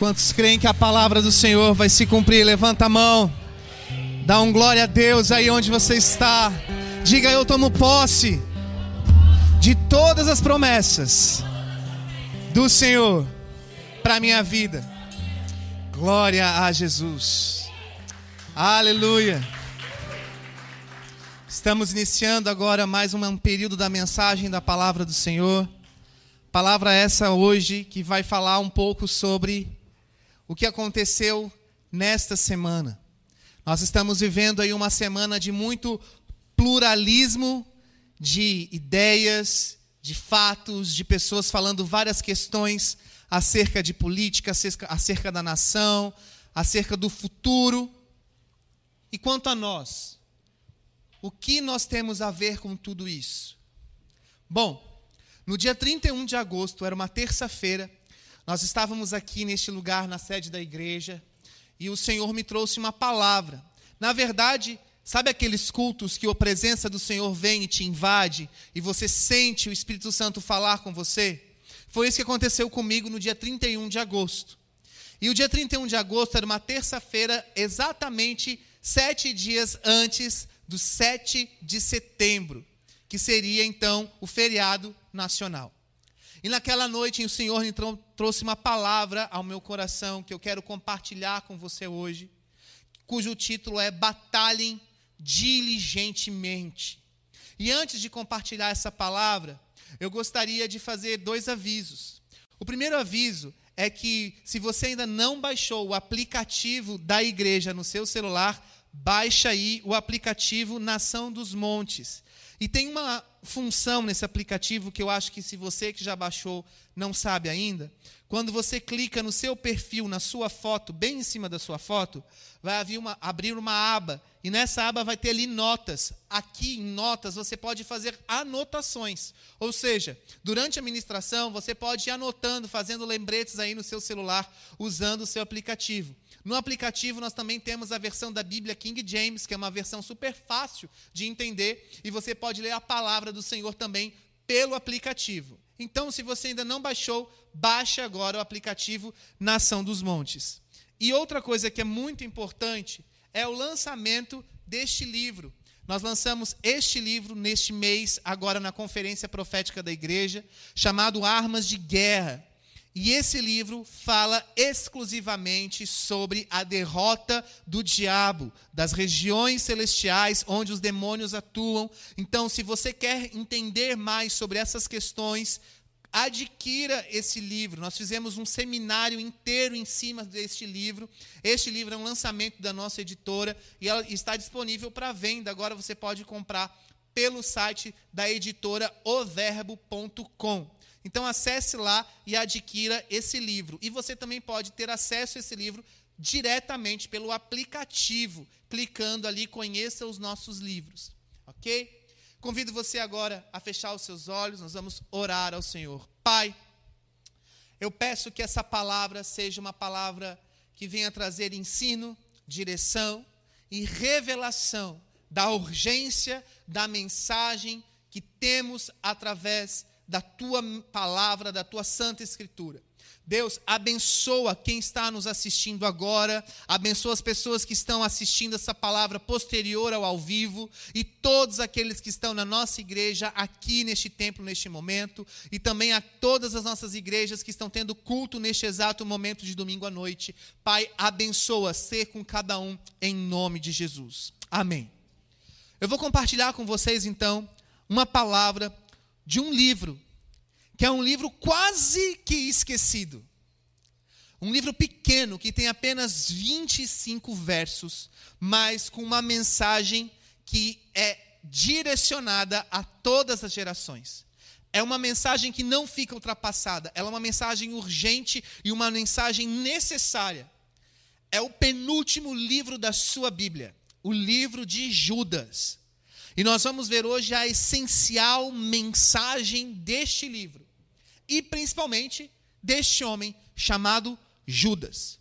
Quantos creem que a palavra do Senhor vai se cumprir? Levanta a mão. Dá um glória a Deus aí onde você está. Diga eu tomo posse de todas as promessas do Senhor para minha vida. Glória a Jesus. Aleluia. Estamos iniciando agora mais um período da mensagem da palavra do Senhor. Palavra essa hoje que vai falar um pouco sobre o que aconteceu nesta semana. Nós estamos vivendo aí uma semana de muito pluralismo de ideias, de fatos, de pessoas falando várias questões acerca de política, acerca, da nação, acerca do futuro. E quanto a nós, o que nós temos a ver com tudo isso? Bom, no dia 31 de agosto, era uma terça-feira, nós estávamos aqui neste lugar, na sede da igreja, e o Senhor me trouxe uma palavra. Na verdade, sabe aqueles cultos que a presença do Senhor vem e te invade, e você sente o Espírito Santo falar com você? Foi isso que aconteceu comigo no dia 31 de agosto. E o dia 31 de agosto era uma terça-feira, exatamente sete dias antes do 7 de setembro, que seria então o feriado nacional. E naquela noite o Senhor então trouxe uma palavra ao meu coração que eu quero compartilhar com você hoje, cujo título é Batalhem diligentemente. E antes de compartilhar essa palavra, eu gostaria de fazer dois avisos. O primeiro aviso é que se você ainda não baixou o aplicativo da igreja no seu celular, baixa aí o aplicativo Nação dos Montes. E tem uma função nesse aplicativo que eu acho que se você que já baixou não sabe ainda, quando você clica no seu perfil, na sua foto, bem em cima da sua foto, vai abrir uma, abrir uma aba e nessa aba vai ter ali notas. Aqui em notas você pode fazer anotações. Ou seja, durante a ministração você pode ir anotando, fazendo lembretes aí no seu celular, usando o seu aplicativo. No aplicativo nós também temos a versão da Bíblia King James, que é uma versão super fácil de entender, e você pode ler a palavra do Senhor também pelo aplicativo. Então, se você ainda não baixou, baixe agora o aplicativo Nação dos Montes. E outra coisa que é muito importante é o lançamento deste livro. Nós lançamos este livro neste mês, agora na conferência profética da igreja, chamado Armas de Guerra. E esse livro fala exclusivamente sobre a derrota do diabo, das regiões celestiais onde os demônios atuam. Então, se você quer entender mais sobre essas questões, adquira esse livro. Nós fizemos um seminário inteiro em cima deste livro. Este livro é um lançamento da nossa editora e ela está disponível para venda. Agora você pode comprar pelo site da editora overbo.com. Então acesse lá e adquira esse livro. E você também pode ter acesso a esse livro diretamente pelo aplicativo, clicando ali conheça os nossos livros, OK? Convido você agora a fechar os seus olhos, nós vamos orar ao Senhor. Pai, eu peço que essa palavra seja uma palavra que venha trazer ensino, direção e revelação da urgência da mensagem que temos através da tua palavra, da tua santa escritura. Deus, abençoa quem está nos assistindo agora, abençoa as pessoas que estão assistindo essa palavra posterior ao ao vivo e todos aqueles que estão na nossa igreja aqui neste templo, neste momento, e também a todas as nossas igrejas que estão tendo culto neste exato momento de domingo à noite. Pai, abençoa ser com cada um em nome de Jesus. Amém. Eu vou compartilhar com vocês então uma palavra de um livro, que é um livro quase que esquecido. Um livro pequeno que tem apenas 25 versos, mas com uma mensagem que é direcionada a todas as gerações. É uma mensagem que não fica ultrapassada, ela é uma mensagem urgente e uma mensagem necessária. É o penúltimo livro da sua Bíblia, o livro de Judas. E nós vamos ver hoje a essencial mensagem deste livro. E principalmente deste homem chamado Judas.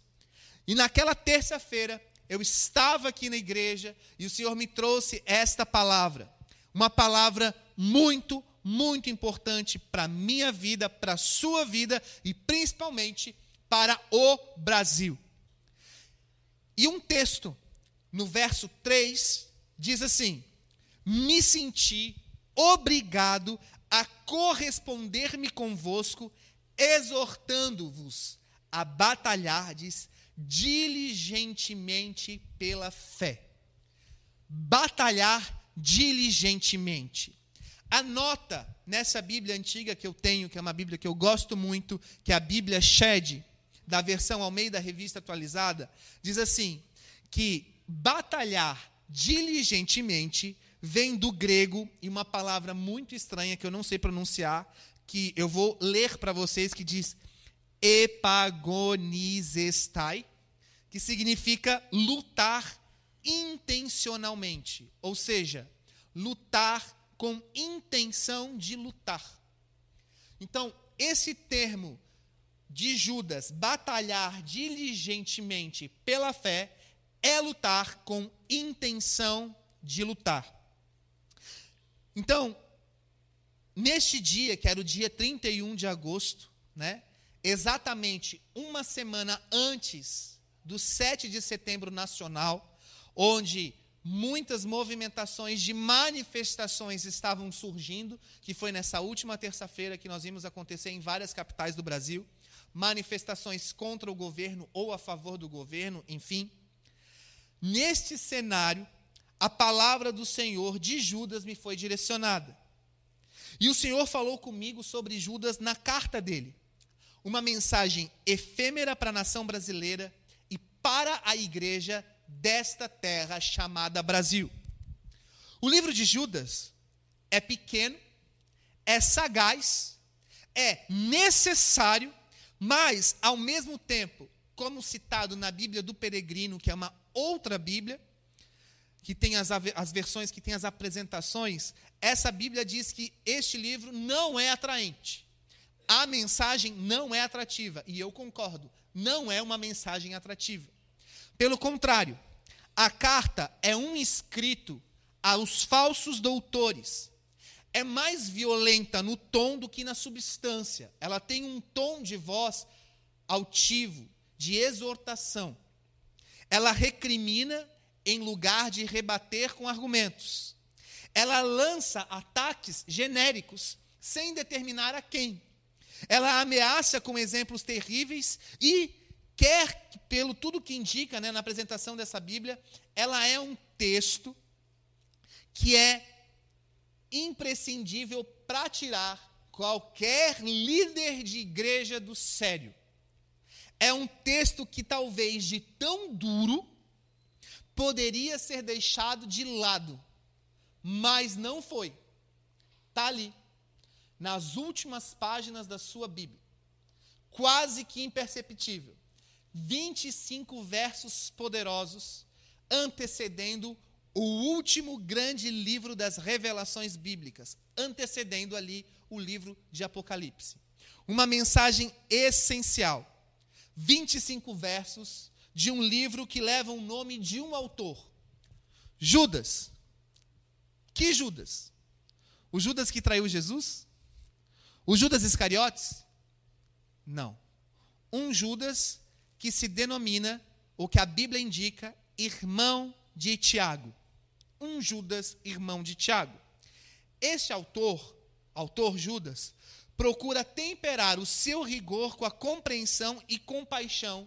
E naquela terça-feira, eu estava aqui na igreja e o Senhor me trouxe esta palavra. Uma palavra muito, muito importante para a minha vida, para a sua vida e principalmente para o Brasil. E um texto, no verso 3, diz assim: Me senti obrigado a corresponder-me convosco, exortando-vos a batalhardes diligentemente pela fé. Batalhar diligentemente. Anota nessa Bíblia antiga que eu tenho, que é uma Bíblia que eu gosto muito, que é a Bíblia Shed, da versão Almeida Revista Atualizada, diz assim: que batalhar diligentemente vem do grego e uma palavra muito estranha que eu não sei pronunciar, que eu vou ler para vocês, que diz epagonizestai, que significa lutar intencionalmente, ou seja, lutar com intenção de lutar. Então, esse termo de Judas, batalhar diligentemente pela fé, é lutar com intenção de lutar. Então, neste dia, que era o dia 31 de agosto, né, exatamente uma semana antes do 7 de setembro nacional, onde muitas movimentações de manifestações estavam surgindo, que foi nessa última terça-feira que nós vimos acontecer em várias capitais do Brasil, manifestações contra o governo ou a favor do governo, enfim. Neste cenário, a palavra do Senhor de Judas me foi direcionada. E o Senhor falou comigo sobre Judas na carta dele. Uma mensagem efêmera para a nação brasileira e para a igreja desta terra chamada Brasil. O livro de Judas é pequeno, é sagaz, é necessário, mas, ao mesmo tempo, como citado na Bíblia do Peregrino, que é uma outra Bíblia, que tem as, as versões que tem as apresentações, essa Bíblia diz que este livro não é atraente. A mensagem não é atrativa. E eu concordo, não é uma mensagem atrativa. Pelo contrário, a carta é um escrito aos falsos doutores. É mais violenta no tom do que na substância. Ela tem um tom de voz altivo, de exortação. Ela recrimina em lugar de rebater com argumentos. Ela lança ataques genéricos, sem determinar a quem. Ela ameaça com exemplos terríveis e quer, pelo tudo que indica né, na apresentação dessa Bíblia, ela é um texto que é imprescindível para tirar qualquer líder de igreja do sério. É um texto que talvez de tão duro poderia ser deixado de lado, mas não foi. Está ali, nas últimas páginas da sua Bíblia, quase que imperceptível. 25 versos poderosos antecedendo o último grande livro das revelações bíblicas, antecedendo ali o livro de Apocalipse. Uma mensagem essencial. 25 versos de um livro que leva o nome de um autor. Judas. Que Judas? O Judas que traiu Jesus? O Judas Iscariotes? Não. Um Judas que se denomina, o que a Bíblia indica, irmão de Tiago. Um Judas, irmão de Tiago. Este autor, autor Judas, procura temperar o seu rigor com a compreensão e compaixão,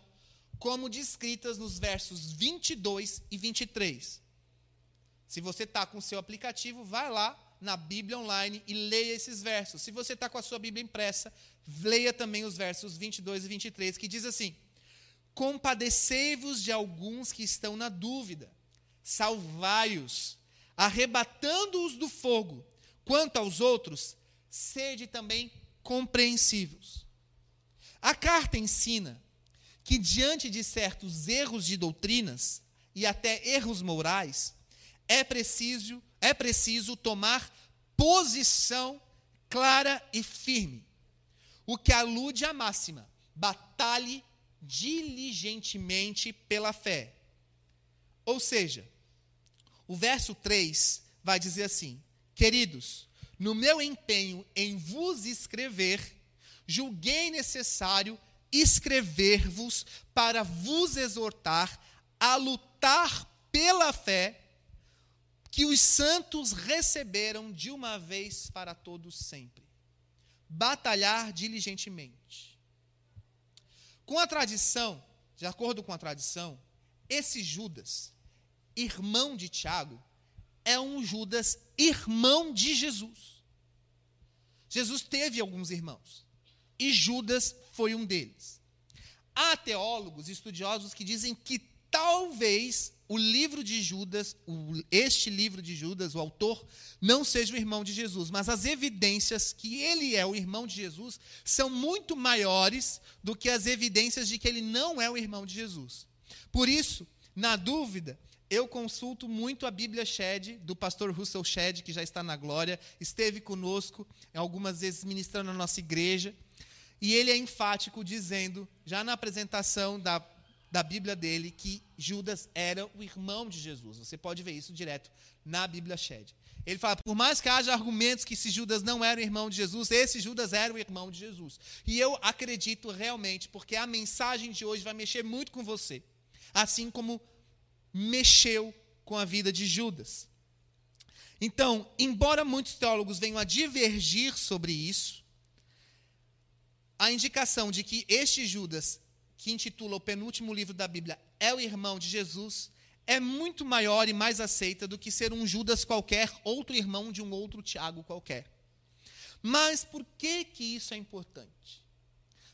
como descritas nos versos 22 e 23. Se você está com o seu aplicativo, vai lá na Bíblia online e leia esses versos. Se você está com a sua Bíblia impressa, leia também os versos 22 e 23, que diz assim: Compadecei-vos de alguns que estão na dúvida, salvai-os, arrebatando-os do fogo. Quanto aos outros, sede também compreensivos. A carta ensina que, diante de certos erros de doutrinas e até erros morais, é preciso, é preciso tomar posição clara e firme. O que alude à máxima: batalhe diligentemente pela fé. Ou seja, o verso 3 vai dizer assim: Queridos, no meu empenho em vos escrever, julguei necessário escrever-vos para vos exortar a lutar pela fé que os santos receberam de uma vez para todos sempre. Batalhar diligentemente. Com a tradição, de acordo com a tradição, esse Judas, irmão de Tiago, é um Judas irmão de Jesus. Jesus teve alguns irmãos e Judas foi um deles. Há teólogos, estudiosos que dizem que talvez o livro de Judas, o, este livro de Judas, o autor, não seja o irmão de Jesus, mas as evidências que ele é o irmão de Jesus são muito maiores do que as evidências de que ele não é o irmão de Jesus. Por isso, na dúvida, eu consulto muito a Bíblia Shed, do pastor Russell Shed, que já está na glória, esteve conosco algumas vezes ministrando na nossa igreja, e ele é enfático dizendo, já na apresentação da, da Bíblia dele, que Judas era o irmão de Jesus. Você pode ver isso direto na Bíblia Shed. Ele fala, por mais que haja argumentos que esse Judas não era o irmão de Jesus, esse Judas era o irmão de Jesus. E eu acredito realmente, porque a mensagem de hoje vai mexer muito com você assim como mexeu com a vida de Judas. Então, embora muitos teólogos venham a divergir sobre isso, a indicação de que este Judas, que intitula o penúltimo livro da Bíblia, é o irmão de Jesus, é muito maior e mais aceita do que ser um Judas qualquer, outro irmão de um outro Tiago qualquer. Mas por que que isso é importante?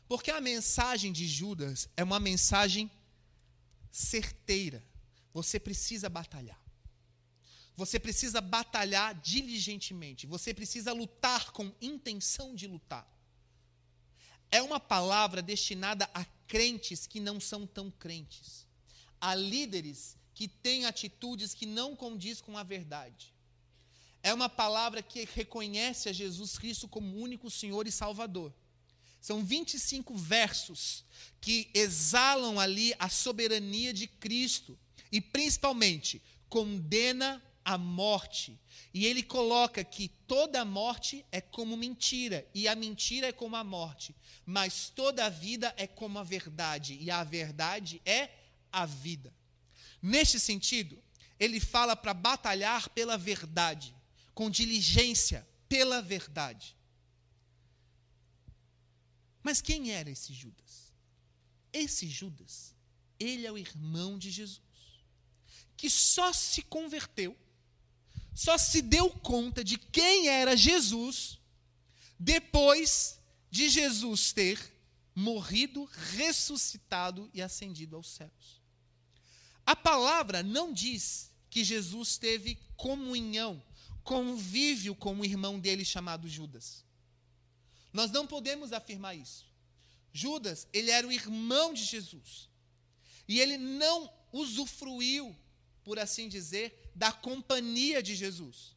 Porque a mensagem de Judas é uma mensagem certeira. Você precisa batalhar. Você precisa batalhar diligentemente. Você precisa lutar com intenção de lutar. É uma palavra destinada a crentes que não são tão crentes, a líderes que têm atitudes que não condiz com a verdade. É uma palavra que reconhece a Jesus Cristo como único Senhor e Salvador. São 25 versos que exalam ali a soberania de Cristo e, principalmente, condena a morte. E ele coloca que toda morte é como mentira, e a mentira é como a morte, mas toda a vida é como a verdade, e a verdade é a vida. Neste sentido, ele fala para batalhar pela verdade, com diligência pela verdade. Mas quem era esse Judas? Esse Judas, ele é o irmão de Jesus, que só se converteu, só se deu conta de quem era Jesus depois de Jesus ter morrido, ressuscitado e ascendido aos céus. A palavra não diz que Jesus teve comunhão, convívio com o irmão dele chamado Judas. Nós não podemos afirmar isso. Judas, ele era o irmão de Jesus. E ele não usufruiu, por assim dizer, da companhia de Jesus.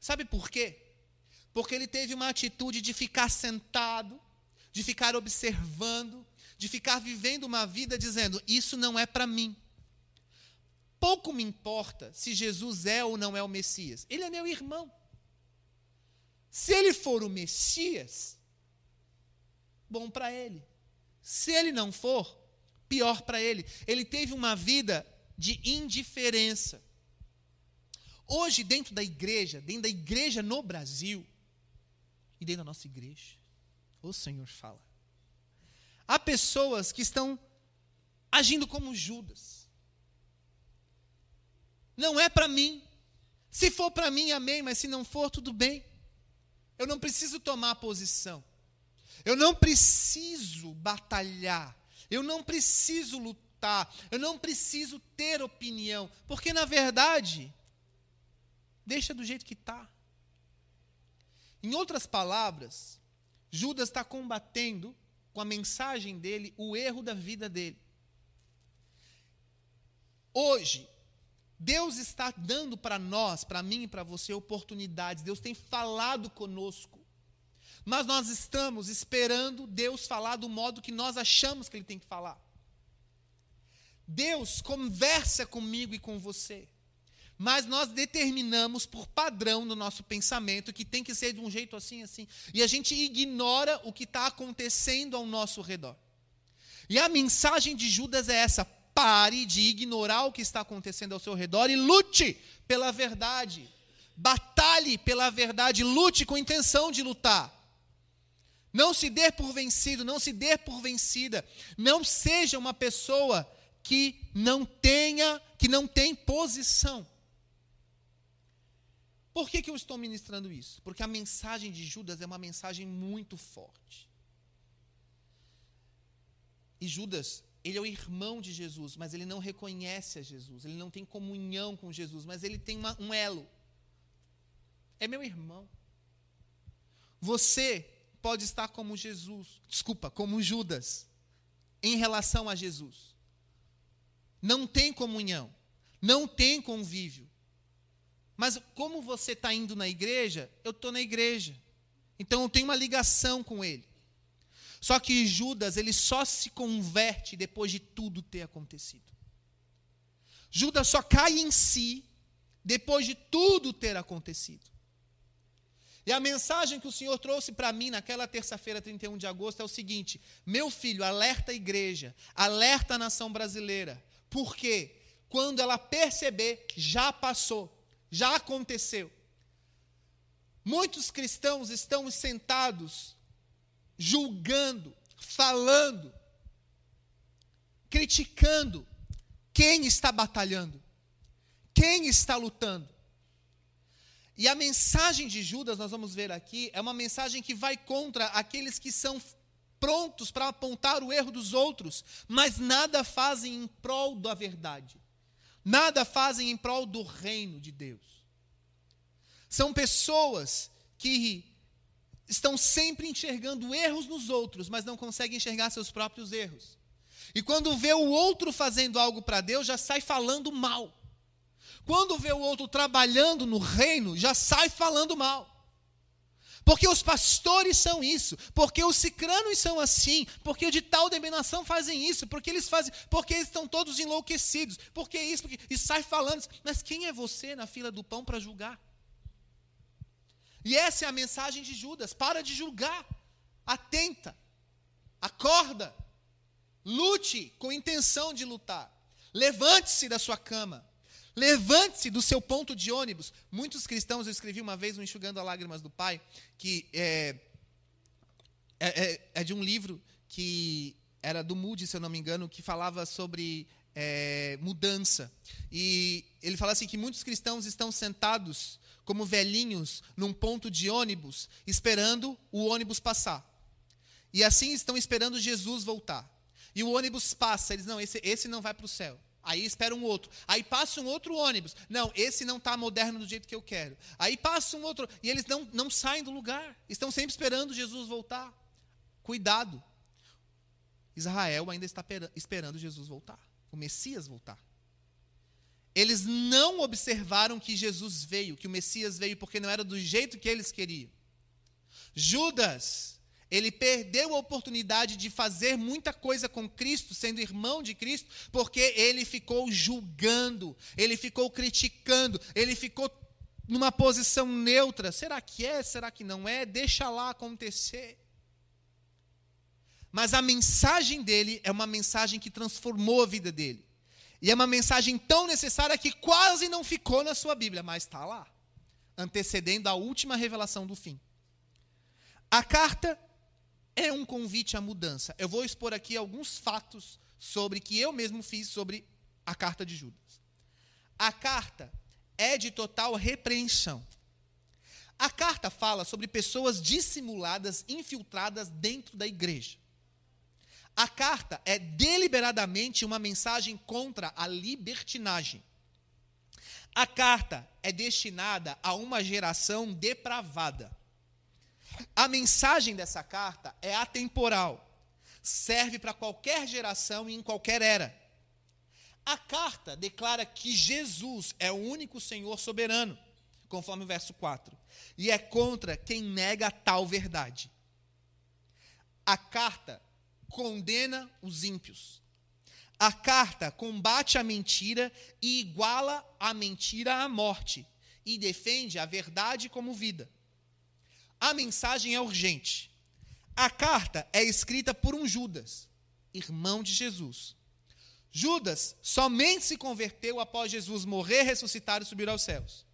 Sabe por quê? Porque ele teve uma atitude de ficar sentado, de ficar observando, de ficar vivendo uma vida dizendo: Isso não é para mim. Pouco me importa se Jesus é ou não é o Messias. Ele é meu irmão. Se ele for o Messias, bom para ele. Se ele não for, pior para ele. Ele teve uma vida de indiferença. Hoje, dentro da igreja, dentro da igreja no Brasil, e dentro da nossa igreja, o Senhor fala. Há pessoas que estão agindo como Judas. Não é para mim. Se for para mim, amém, mas se não for, tudo bem. Eu não preciso tomar posição. Eu não preciso batalhar. Eu não preciso lutar. Eu não preciso ter opinião. Porque, na verdade, deixa do jeito que está. Em outras palavras, Judas está combatendo com a mensagem dele o erro da vida dele. Hoje, Deus está dando para nós, para mim e para você, oportunidades. Deus tem falado conosco. Mas nós estamos esperando Deus falar do modo que nós achamos que Ele tem que falar. Deus conversa comigo e com você. Mas nós determinamos por padrão no nosso pensamento que tem que ser de um jeito assim, assim. E a gente ignora o que está acontecendo ao nosso redor. E a mensagem de Judas é essa: pare de ignorar o que está acontecendo ao seu redor e lute pela verdade. Batalhe pela verdade, lute com intenção de lutar. Não se dê por vencido, não se dê por vencida. Não seja uma pessoa que não tenha, que não tem posição. Por que, que eu estou ministrando isso? Porque a mensagem de Judas é uma mensagem muito forte. E Judas, ele é o irmão de Jesus, mas ele não reconhece a Jesus, ele não tem comunhão com Jesus, mas ele tem uma, um elo. É meu irmão. Você pode estar como Jesus, desculpa, como Judas, em relação a Jesus. Não tem comunhão, não tem convívio. Mas como você está indo na igreja, eu estou na igreja. Então eu tenho uma ligação com ele. Só que Judas, ele só se converte depois de tudo ter acontecido. Judas só cai em si depois de tudo ter acontecido. E a mensagem que o Senhor trouxe para mim naquela terça-feira, 31 de agosto, é o seguinte: meu filho, alerta a igreja, alerta a nação brasileira. Por quê? Quando ela perceber, já passou, já aconteceu. Muitos cristãos estão sentados julgando, falando, criticando quem está batalhando, quem está lutando. E a mensagem de Judas, nós vamos ver aqui, é uma mensagem que vai contra aqueles que são prontos para apontar o erro dos outros, mas nada fazem em prol da verdade. Nada fazem em prol do reino de Deus. São pessoas que estão sempre enxergando erros nos outros, mas não conseguem enxergar seus próprios erros. E quando vê o outro fazendo algo para Deus, já sai falando mal. Quando vê o outro trabalhando no reino, já sai falando mal. Porque os pastores são isso, porque os cicranos são assim, porque de tal denominação fazem isso, porque eles fazem, porque eles estão todos enlouquecidos, porque isso, porque, e sai falando. Mas quem é você na fila do pão para julgar? E essa é a mensagem de Judas: para de julgar, atenta, acorda, lute com intenção de lutar, levante-se da sua cama, levante-se do seu ponto de ônibus. Muitos cristãos, eu escrevi uma vez no Enxugando as Lágrimas do Pai, que é, é, é, é de um livro que era do Moody, se eu não me engano, que falava sobre é, mudança. E ele fala assim que muitos cristãos estão sentados como velhinhos num ponto de ônibus, esperando o ônibus passar. E assim estão esperando Jesus voltar. E o ônibus passa, eles não, esse, esse não vai para o céu. Aí espera um outro. Aí passa um outro ônibus. Não, esse não está moderno do jeito que eu quero. Aí passa um outro. E eles não, não saem do lugar. Estão sempre esperando Jesus voltar. Cuidado. Israel ainda está esperando Jesus voltar. O Messias voltar. Eles não observaram que Jesus veio, que o Messias veio, porque não era do jeito que eles queriam. Judas, ele perdeu a oportunidade de fazer muita coisa com Cristo, sendo irmão de Cristo, porque ele ficou julgando, ele ficou criticando, ele ficou numa posição neutra. Será que é? Será que não é? Deixa lá acontecer. Mas a mensagem dele é uma mensagem que transformou a vida dele. E é uma mensagem tão necessária que quase não ficou na sua Bíblia, mas está lá, antecedendo a última revelação do fim. A carta é um convite à mudança. Eu vou expor aqui alguns fatos sobre que eu mesmo fiz sobre a carta de Judas. A carta é de total repreensão. A carta fala sobre pessoas dissimuladas, infiltradas dentro da igreja. A carta é deliberadamente uma mensagem contra a libertinagem. A carta é destinada a uma geração depravada. A mensagem dessa carta é atemporal. Serve para qualquer geração e em qualquer era. A carta declara que Jesus é o único Senhor soberano, conforme o verso 4, e é contra quem nega tal verdade. A carta condena os ímpios. A carta combate a mentira e iguala a mentira à morte, e defende a verdade como vida. A mensagem é urgente. A carta é escrita por um Judas, irmão de Jesus. Judas somente se converteu após Jesus morrer, ressuscitar e subir aos céus.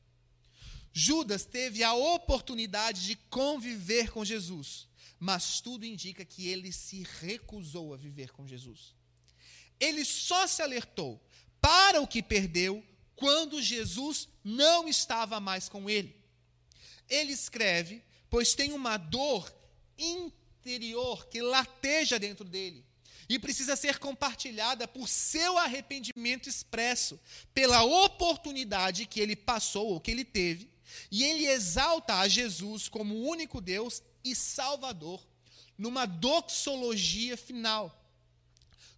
Judas teve a oportunidade de conviver com Jesus, mas tudo indica que ele se recusou a viver com Jesus. Ele só se alertou para o que perdeu quando Jesus não estava mais com ele. Ele escreve, pois tem uma dor interior que lateja dentro dele e precisa ser compartilhada por seu arrependimento expresso, pela oportunidade que ele passou ou que ele teve, e ele exalta a Jesus como o único Deus e Salvador, numa doxologia final.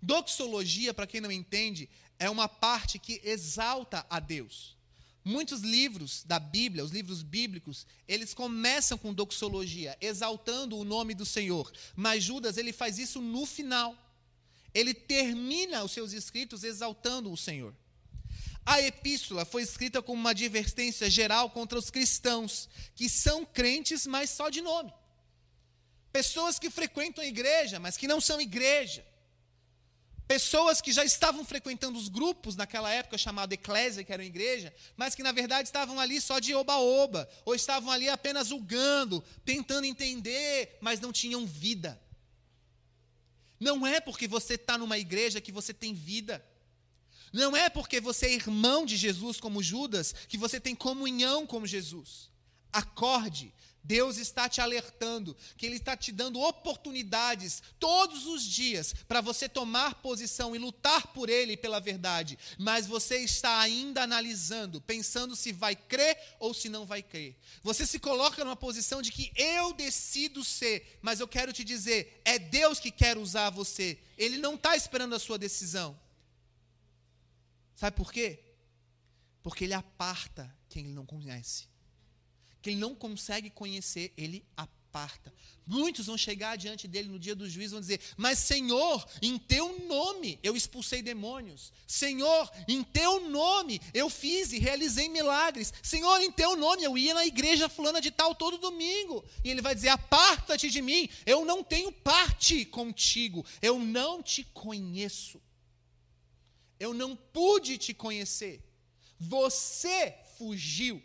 Doxologia, para quem não entende, é uma parte que exalta a Deus. Muitos livros da Bíblia, os livros bíblicos, eles começam com doxologia, exaltando o nome do Senhor. Mas Judas, ele faz isso no final. Ele termina os seus escritos exaltando o Senhor. A epístola foi escrita como uma advertência geral contra os cristãos, que são crentes, mas só de nome. Pessoas que frequentam a igreja, mas que não são igreja. Pessoas que já estavam frequentando os grupos naquela época chamada eclésia, que era igreja, mas que na verdade estavam ali só de oba-oba, ou estavam ali apenas julgando, tentando entender, mas não tinham vida. Não é porque você está numa igreja que você tem vida. Não é porque você é irmão de Jesus como Judas que você tem comunhão com Jesus. Acorde, Deus está te alertando, que Ele está te dando oportunidades todos os dias para você tomar posição e lutar por Ele e pela verdade, mas você está ainda analisando, pensando se vai crer ou se não vai crer. Você se coloca numa posição de que eu decido ser, mas eu quero te dizer, é Deus que quer usar você, Ele não está esperando a sua decisão. Sabe por quê? Porque Ele aparta quem Ele não conhece ele não consegue conhecer, ele aparta. Muitos vão chegar diante dele no dia do juízo e vão dizer: Mas Senhor, em teu nome eu expulsei demônios. Senhor, em teu nome eu fiz e realizei milagres. Senhor, em teu nome eu ia na igreja fulana de tal todo domingo. E ele vai dizer: Aparta-te de mim, eu não tenho parte contigo, eu não te conheço. Eu não pude te conhecer. Você fugiu.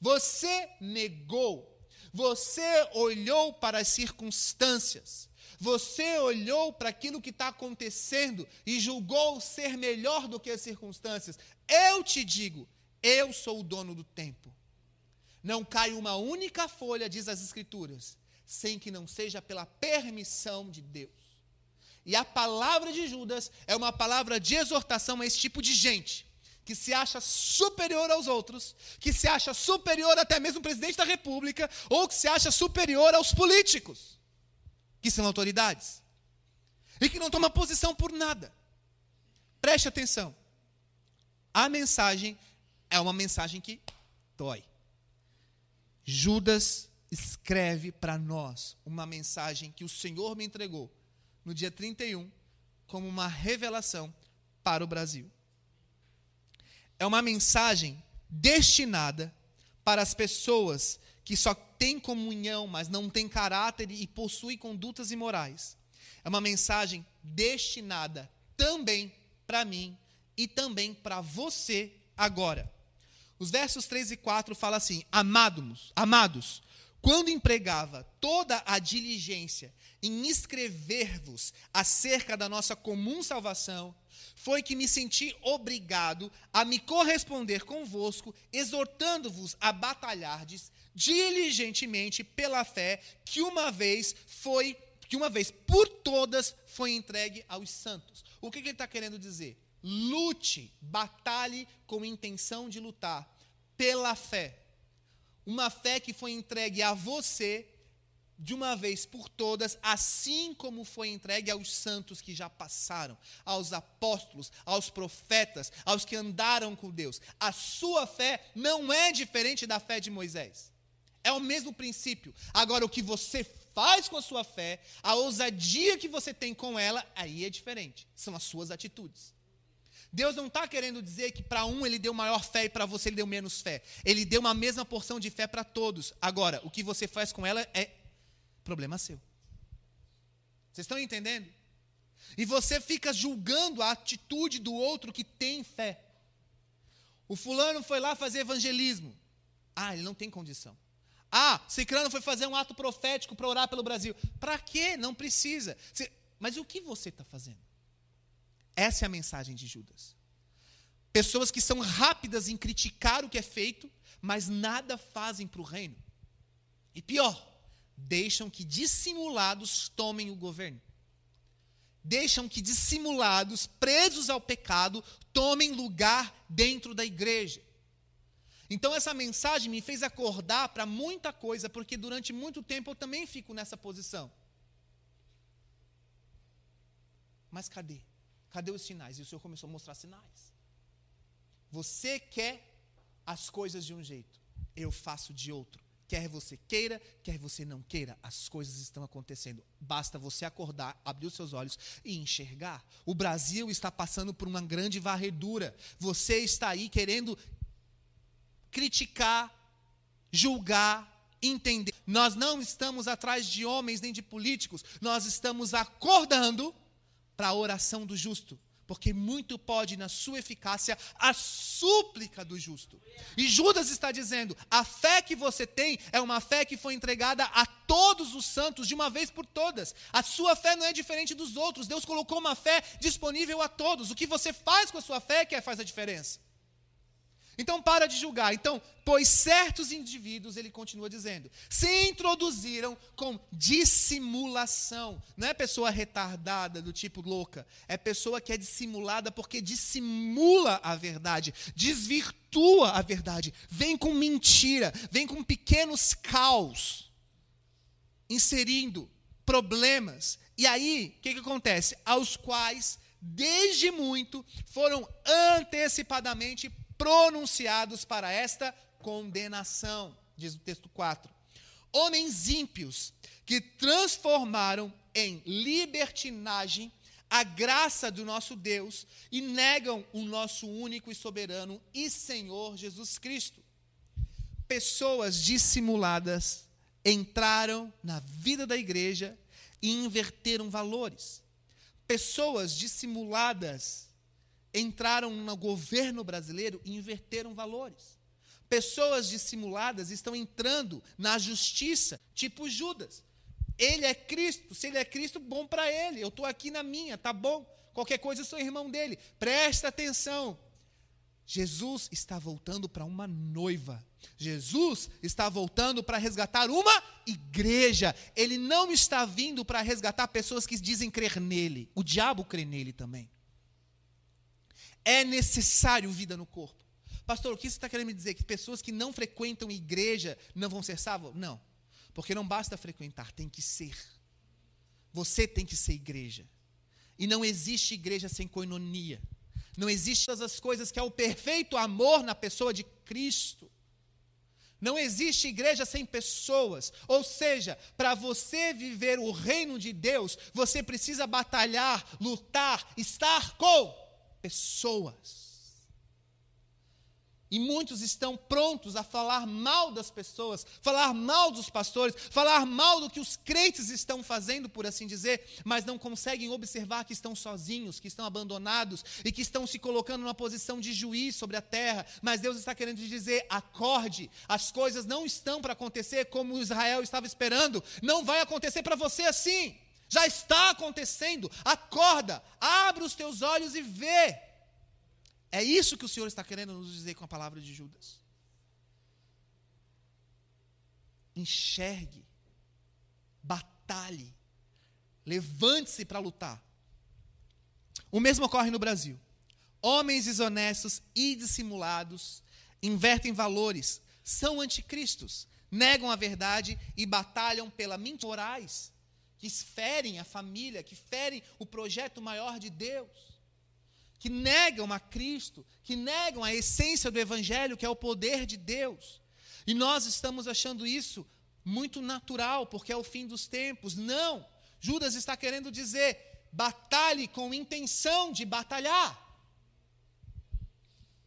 Você negou. Você olhou para as circunstâncias. Você olhou para aquilo que está acontecendo e julgou ser melhor do que as circunstâncias. Eu te digo, eu sou o dono do tempo. Não cai uma única folha, diz as Escrituras, sem que não seja pela permissão de Deus. E a palavra de Judas é uma palavra de exortação a esse tipo de gente que se acha superior aos outros, que se acha superior até mesmo ao presidente da república, ou que se acha superior aos políticos, que são autoridades, e que não toma posição por nada. Preste atenção. A mensagem é uma mensagem que dói. Judas escreve para nós uma mensagem que o Senhor me entregou no dia 31 como uma revelação para o Brasil é uma mensagem destinada para as pessoas que só têm comunhão, mas não têm caráter e possuem condutas imorais. É uma mensagem destinada também para mim e também para você agora. Os versos 3 e 4 falam assim: Amados, amados, quando empregava toda a diligência em escrever-vos acerca da nossa comum salvação, foi que me senti obrigado a me corresponder convosco, exortando-vos a batalhardes diligentemente pela fé que uma vez foi, que uma vez por todas foi entregue aos santos. O que, que ele está querendo dizer? Lute, batalhe com intenção de lutar pela fé. Uma fé que foi entregue a você de uma vez por todas, assim como foi entregue aos santos que já passaram, aos apóstolos, aos profetas, aos que andaram com Deus. A sua fé não é diferente da fé de Moisés. É o mesmo princípio. Agora, o que você faz com a sua fé, a ousadia que você tem com ela, aí é diferente. São as suas atitudes. Deus não está querendo dizer que para um ele deu maior fé e para você ele deu menos fé. Ele deu uma mesma porção de fé para todos. Agora, o que você faz com ela é Problema seu. Vocês estão entendendo? E você fica julgando a atitude do outro que tem fé. O fulano foi lá fazer evangelismo. Ah, ele não tem condição. Ah, Cicrano foi fazer um ato profético para orar pelo Brasil. Para quê? Não precisa. Mas o que você está fazendo? Essa é a mensagem de Judas. Pessoas que são rápidas em criticar o que é feito, mas nada fazem para o reino. E pior, deixam que dissimulados tomem o governo. Deixam que dissimulados, presos ao pecado, tomem lugar dentro da igreja. Então essa mensagem me fez acordar para muita coisa, porque durante muito tempo eu também fico nessa posição. Mas cadê? Cadê os sinais? E o Senhor começou a mostrar sinais. Você quer as coisas de um jeito, eu faço de outro. Quer você queira, quer você não queira, as coisas estão acontecendo. Basta você acordar, abrir os seus olhos e enxergar. O Brasil está passando por uma grande varredura. Você está aí querendo criticar, julgar, entender. Nós não estamos atrás de homens nem de políticos, nós estamos acordando para a oração do justo. Porque muito pode, na sua eficácia, a súplica do justo. E Judas está dizendo: a fé que você tem é uma fé que foi entregada a todos os santos de uma vez por todas. A sua fé não é diferente dos outros. Deus colocou uma fé disponível a todos. O que você faz com a sua fé é que faz a diferença. Então para de julgar. Então, pois certos indivíduos, ele continua dizendo, se introduziram com dissimulação. Não é pessoa retardada, do tipo louca. É pessoa que é dissimulada porque dissimula a verdade, desvirtua a verdade, vem com mentira, vem com pequenos caos, inserindo problemas. E aí, o que, que acontece? Aos quais, desde muito, foram antecipadamente pronunciados para esta condenação, diz o texto 4. Homens ímpios que transformaram em libertinagem a graça do nosso Deus e negam o nosso único e soberano e Senhor Jesus Cristo. Pessoas dissimuladas entraram na vida da igreja e inverteram valores. Pessoas dissimuladas entraram no governo brasileiro e inverteram valores. Pessoas dissimuladas estão entrando na justiça, tipo Judas. Ele é Cristo, se ele é Cristo, bom para ele. Eu estou aqui na minha, tá bom. Qualquer coisa eu sou irmão dele. Presta atenção. Jesus está voltando para uma noiva. Jesus está voltando para resgatar uma igreja. Ele não está vindo para resgatar pessoas que dizem crer nele. O diabo crê nele também. É necessário vida no corpo. Pastor, o que você está querendo me dizer? Que pessoas que não frequentam igreja não vão ser salvas? Não. Porque não basta frequentar, tem que ser. Você tem que ser igreja. E não existe igreja sem coinonia. Não existe todas as coisas que é o perfeito amor na pessoa de Cristo. Não existe igreja sem pessoas. Ou seja, para você viver o reino de Deus, você precisa batalhar, lutar, estar com pessoas. E muitos estão prontos a falar mal das pessoas, falar mal dos pastores, falar mal do que os crentes estão fazendo, por assim dizer, mas não conseguem observar que estão sozinhos, que estão abandonados e que estão se colocando numa posição de juiz sobre a terra. Mas Deus está querendo dizer: acorde, as coisas não estão para acontecer como Israel estava esperando, não vai acontecer para você assim. Já está acontecendo. Acorda, abre os teus olhos e vê. É isso que o Senhor está querendo nos dizer com a palavra de Judas. Enxergue, batalhe, levante-se para lutar. O mesmo ocorre no Brasil. Homens desonestos e dissimulados invertem valores, são anticristos, negam a verdade e batalham pela mentira morais que ferem a família, que ferem o projeto maior de Deus, que negam a Cristo, que negam a essência do Evangelho, que é o poder de Deus. E nós estamos achando isso muito natural, porque é o fim dos tempos. Não! Judas está querendo dizer: batalhe com intenção de batalhar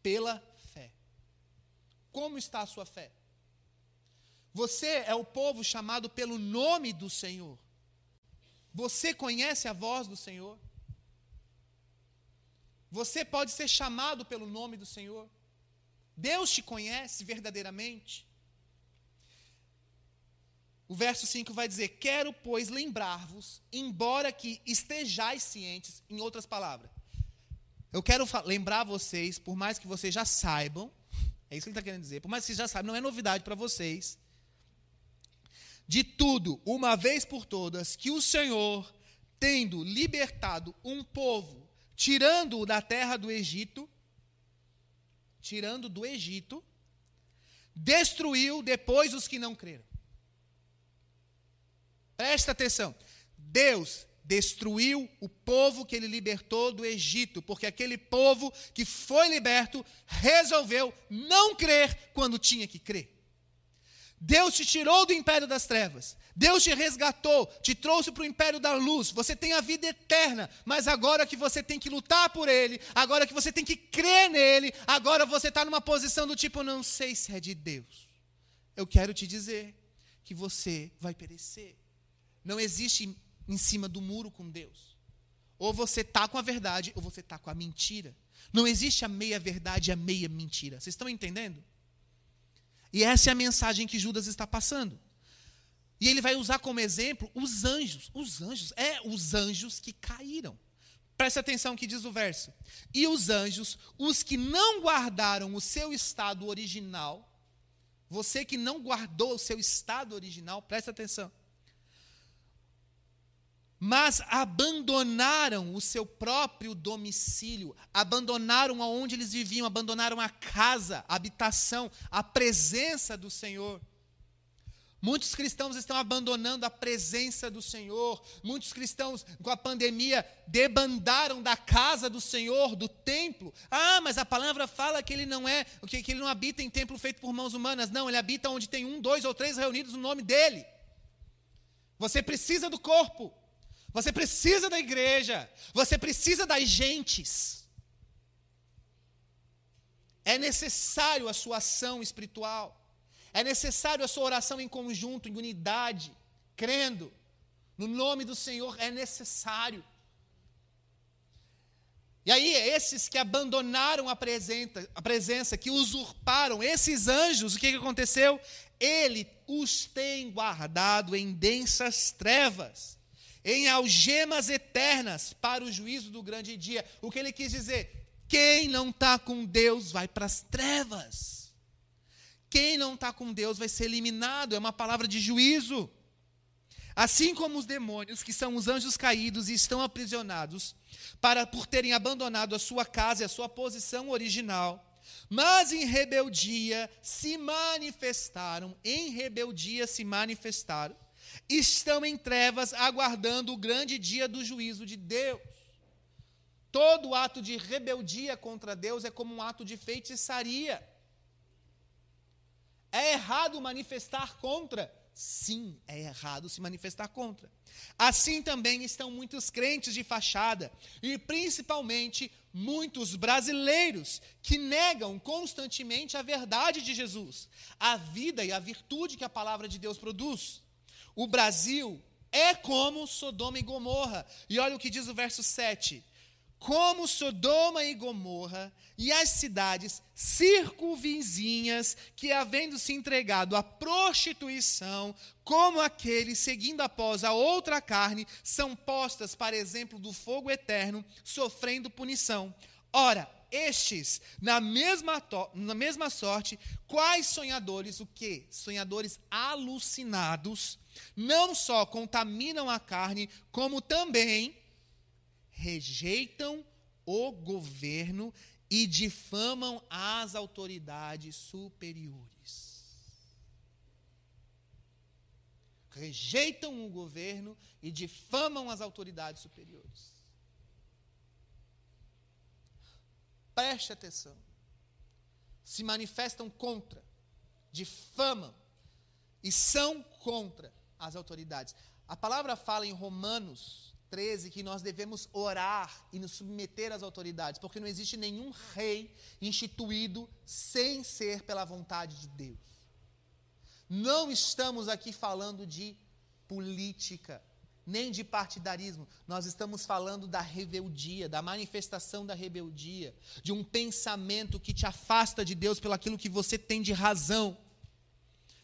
pela fé. Como está a sua fé? Você é o povo chamado pelo nome do Senhor. Você conhece a voz do Senhor? Você pode ser chamado pelo nome do Senhor. Deus te conhece verdadeiramente. O verso 5 vai dizer: Quero, pois, lembrar-vos, embora que estejais cientes, em outras palavras. Eu quero lembrar vocês, por mais que vocês já saibam, é isso que ele está querendo dizer, por mais que vocês já saibam, não é novidade para vocês, de tudo, uma vez por todas, que o Senhor, tendo libertado um povo, tirando-o da terra do Egito, tirando do Egito, destruiu depois os que não creram. Presta atenção. Deus destruiu o povo que ele libertou do Egito, porque aquele povo que foi liberto resolveu não crer quando tinha que crer. Deus te tirou do império das trevas. Deus te resgatou, te trouxe para o império da luz. Você tem a vida eterna, mas agora que você tem que lutar por Ele, agora que você tem que crer nele, agora você está numa posição do tipo: não sei se é de Deus. Eu quero te dizer que você vai perecer. Não existe em cima do muro com Deus. Ou você está com a verdade, ou você está com a mentira. Não existe a meia verdade e a meia mentira. Vocês estão entendendo? E essa é a mensagem que Judas está passando. E ele vai usar como exemplo os anjos. Os anjos, é os anjos que caíram. Preste atenção que diz o verso. E os anjos, os que não guardaram o seu estado original, você que não guardou o seu estado original, preste atenção mas abandonaram o seu próprio domicílio, abandonaram aonde eles viviam, abandonaram a casa, a habitação, a presença do Senhor. Muitos cristãos estão abandonando a presença do Senhor. Muitos cristãos, com a pandemia, debandaram da casa do Senhor, do templo. Ah, mas a palavra fala que ele não é, que, que ele não habita em templo feito por mãos humanas. Não, ele habita onde tem um, dois ou três reunidos no nome dele. Você precisa do corpo. Você precisa da igreja. Você precisa das gentes. É necessário a sua ação espiritual. É necessário a sua oração em conjunto, em unidade, crendo. No nome do Senhor é necessário. E aí, esses que abandonaram a presença, a presença, que usurparam, esses anjos, o que, que aconteceu? Ele os tem guardado em densas trevas em algemas eternas para o juízo do grande dia. O que ele quis dizer? Quem não está com Deus vai para as trevas. Quem não está com Deus vai ser eliminado. É uma palavra de juízo. Assim como os demônios, que são os anjos caídos e estão aprisionados, para por terem abandonado a sua casa e a sua posição original, mas em rebeldia se manifestaram, em rebeldia se manifestaram estão em trevas aguardando o grande dia do juízo de Deus. Todo ato de rebeldia contra Deus é como um ato de feitiçaria. É errado manifestar contra? Sim, é errado se manifestar contra. Assim também estão muitos crentes de fachada, e principalmente muitos brasileiros que negam constantemente a verdade de Jesus, a vida e a virtude que a palavra de Deus produz. O Brasil é como Sodoma e Gomorra. E olha o que diz o verso 7. Como Sodoma e Gomorra e as cidades circunvizinhas que, havendo se entregado à prostituição, como aqueles seguindo após a outra carne, são postas para exemplo do fogo eterno, sofrendo punição. Ora, estes, na mesma, na mesma sorte, quais sonhadores, o que? Sonhadores alucinados, não só contaminam a carne, como também rejeitam o governo e difamam as autoridades superiores. Rejeitam o governo e difamam as autoridades superiores. Preste atenção. Se manifestam contra, difamam e são contra as autoridades. A palavra fala em Romanos 13 que nós devemos orar e nos submeter às autoridades, porque não existe nenhum rei instituído sem ser pela vontade de Deus. Não estamos aqui falando de política. nem de partidarismo. Nós estamos falando da rebeldia, da manifestação da rebeldia, de um pensamento que te afasta de Deus pelo aquilo que você tem de razão.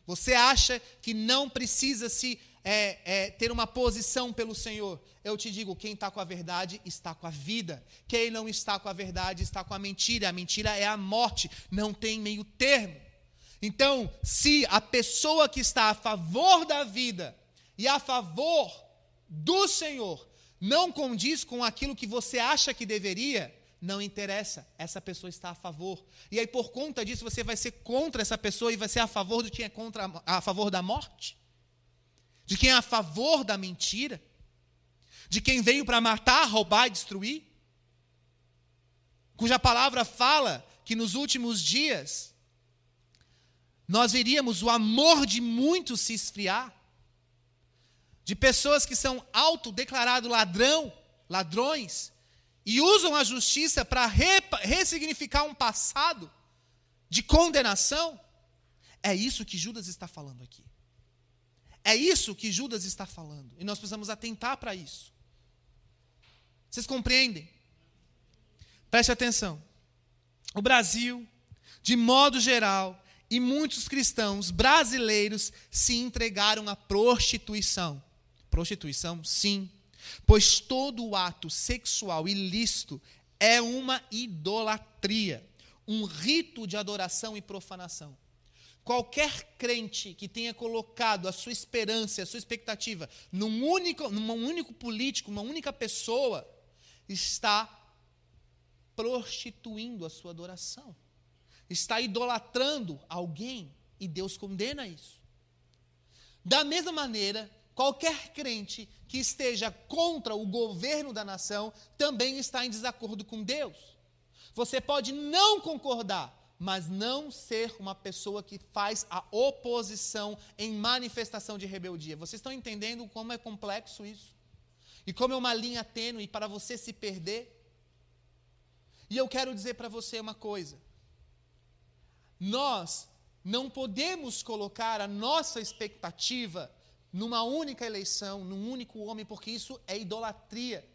Você acha que não precisa se é, é, ter uma posição pelo Senhor. Eu te digo: quem está com a verdade está com a vida. Quem não está com a verdade está com a mentira. A mentira é a morte. Não tem meio termo. Então, se a pessoa que está a favor da vida e a favor do Senhor não condiz com aquilo que você acha que deveria, não interessa, essa pessoa está a favor. E aí, por conta disso, você vai ser contra essa pessoa e vai ser a favor de quem é contra, a favor da morte? De quem é a favor da mentira? De quem veio para matar, roubar e destruir? Cuja palavra fala que nos últimos dias nós veríamos o amor de muitos se esfriar, de pessoas que são autodeclarados ladrão, ladrões, e usam a justiça para ressignificar um passado de condenação. É isso que Judas está falando aqui. É isso que Judas está falando. E nós precisamos atentar para isso. Vocês compreendem? Preste atenção. O Brasil, de modo geral, e muitos cristãos brasileiros se entregaram à prostituição. Prostituição, sim, pois todo ato sexual ilícito é uma idolatria, um rito de adoração e profanação. Qualquer crente que tenha colocado a sua esperança, a sua expectativa num único, num único político, uma única pessoa, está prostituindo a sua adoração está idolatrando alguém e Deus condena isso. Da mesma maneira, qualquer crente que esteja contra o governo da nação também está em desacordo com Deus. Você pode não concordar, mas não ser uma pessoa que faz a oposição em manifestação de rebeldia. Vocês estão entendendo como é complexo isso? E como é uma linha tênue para você se perder? E eu quero dizer para você uma coisa: nós não podemos colocar a nossa expectativa numa única eleição, num único homem, porque isso é idolatria.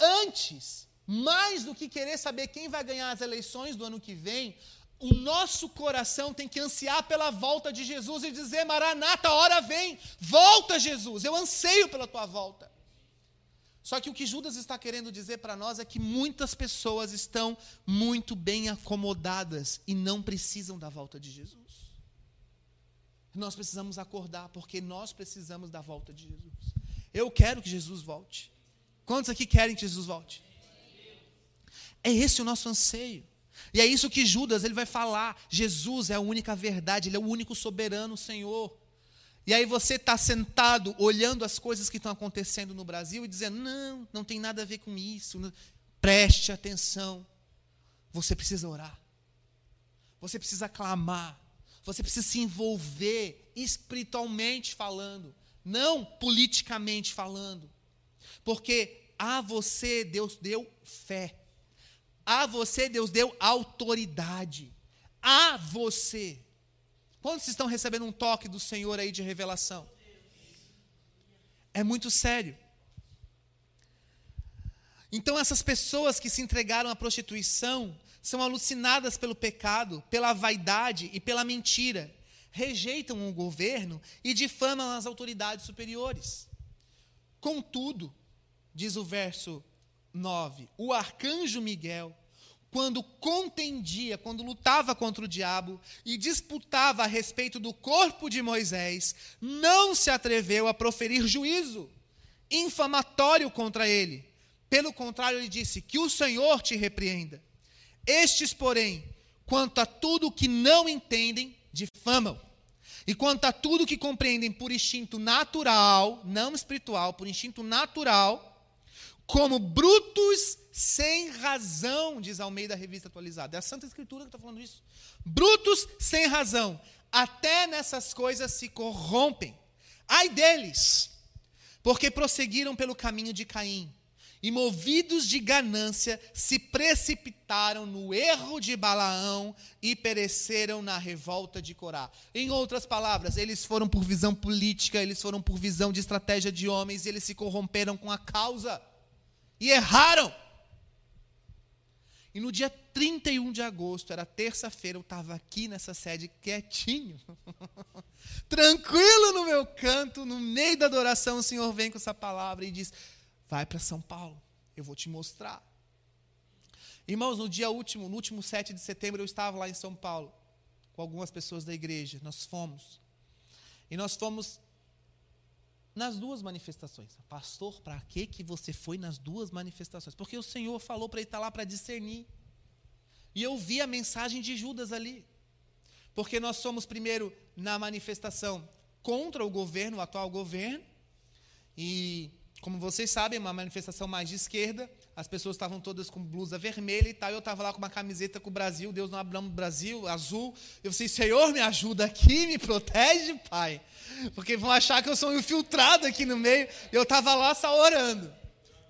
Antes, mais do que querer saber quem vai ganhar as eleições do ano que vem, o nosso coração tem que ansiar pela volta de Jesus e dizer: Maranata, a hora vem, volta Jesus, eu anseio pela tua volta. Só que o que Judas está querendo dizer para nós é que muitas pessoas estão muito bem acomodadas e não precisam da volta de Jesus. Nós precisamos acordar, porque nós precisamos da volta de Jesus. Eu quero que Jesus volte. Quantos aqui querem que Jesus volte? É esse o nosso anseio. E é isso que Judas ele vai falar. Jesus é a única verdade, ele é o único soberano Senhor. E aí você está sentado olhando as coisas que estão acontecendo no Brasil e dizendo: não, não tem nada a ver com isso. Preste atenção. Você precisa orar. Você precisa clamar. Você precisa se envolver espiritualmente falando, não politicamente falando. Porque a você Deus deu fé. A você Deus deu autoridade. A você. Quantos estão recebendo um toque do Senhor aí de revelação? É muito sério. Então, essas pessoas que se entregaram à prostituição são alucinadas pelo pecado, pela vaidade e pela mentira, rejeitam o governo e difamam as autoridades superiores. Contudo, diz o verso 9, o arcanjo Miguel quando contendia, quando lutava contra o diabo e disputava a respeito do corpo de Moisés, não se atreveu a proferir juízo infamatório contra ele. Pelo contrário, ele disse: Que o Senhor te repreenda. Estes, porém, quanto a tudo que não entendem, difamam. E quanto a tudo que compreendem por instinto natural, não espiritual, por instinto natural, como brutos sem razão, diz Almeida Revista Atualizada. É a Santa Escritura que está falando isso. Brutos sem razão. Até nessas coisas se corrompem. Ai deles, porque prosseguiram pelo caminho de Caim e movidos de ganância, se precipitaram no erro de Balaão e pereceram na revolta de Corá. Em outras palavras, eles foram por visão política, eles foram por visão de estratégia de homens, e eles se corromperam com a causa e erraram. E no dia 31 de agosto, era terça-feira, eu estava aqui nessa sede quietinho, tranquilo no meu canto, no meio da adoração, o Senhor vem com essa palavra e diz: Vai para São Paulo, eu vou te mostrar. Irmãos, no dia último, no último 7 de setembro, eu estava lá em São Paulo, com algumas pessoas da igreja. Nós fomos. E nós fomos nas duas manifestações. Pastor, para que que você foi nas duas manifestações? Porque o Senhor falou para ele estar lá para discernir. E eu vi a mensagem de Judas ali. Porque nós somos primeiro na manifestação contra o governo, o atual governo, e como vocês sabem, uma manifestação mais de esquerda, as pessoas estavam todas com blusa vermelha e tal, eu estava lá com uma camiseta com o Brasil, Deus não abramos Brasil, azul. Eu falei, Senhor, me ajuda aqui, me protege, Pai. Porque vão achar que eu sou infiltrado aqui no meio. Eu estava lá só orando.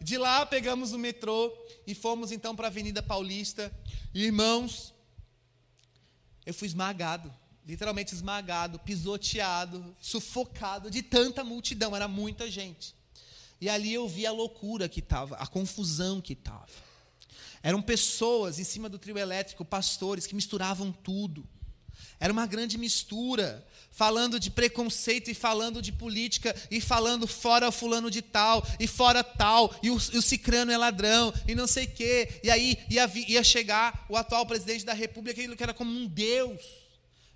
De lá pegamos o metrô e fomos então para a Avenida Paulista. E, irmãos, eu fui esmagado, literalmente esmagado, pisoteado, sufocado de tanta multidão, era muita gente. E ali eu vi a loucura que estava, a confusão que estava. Eram pessoas em cima do trio elétrico, pastores, que misturavam tudo. Era uma grande mistura, falando de preconceito e falando de política, e falando fora fulano de tal, e fora tal, e o, e o cicrano é ladrão, e não sei o quê. E aí ia, ia chegar o atual presidente da república, aquilo que era como um Deus.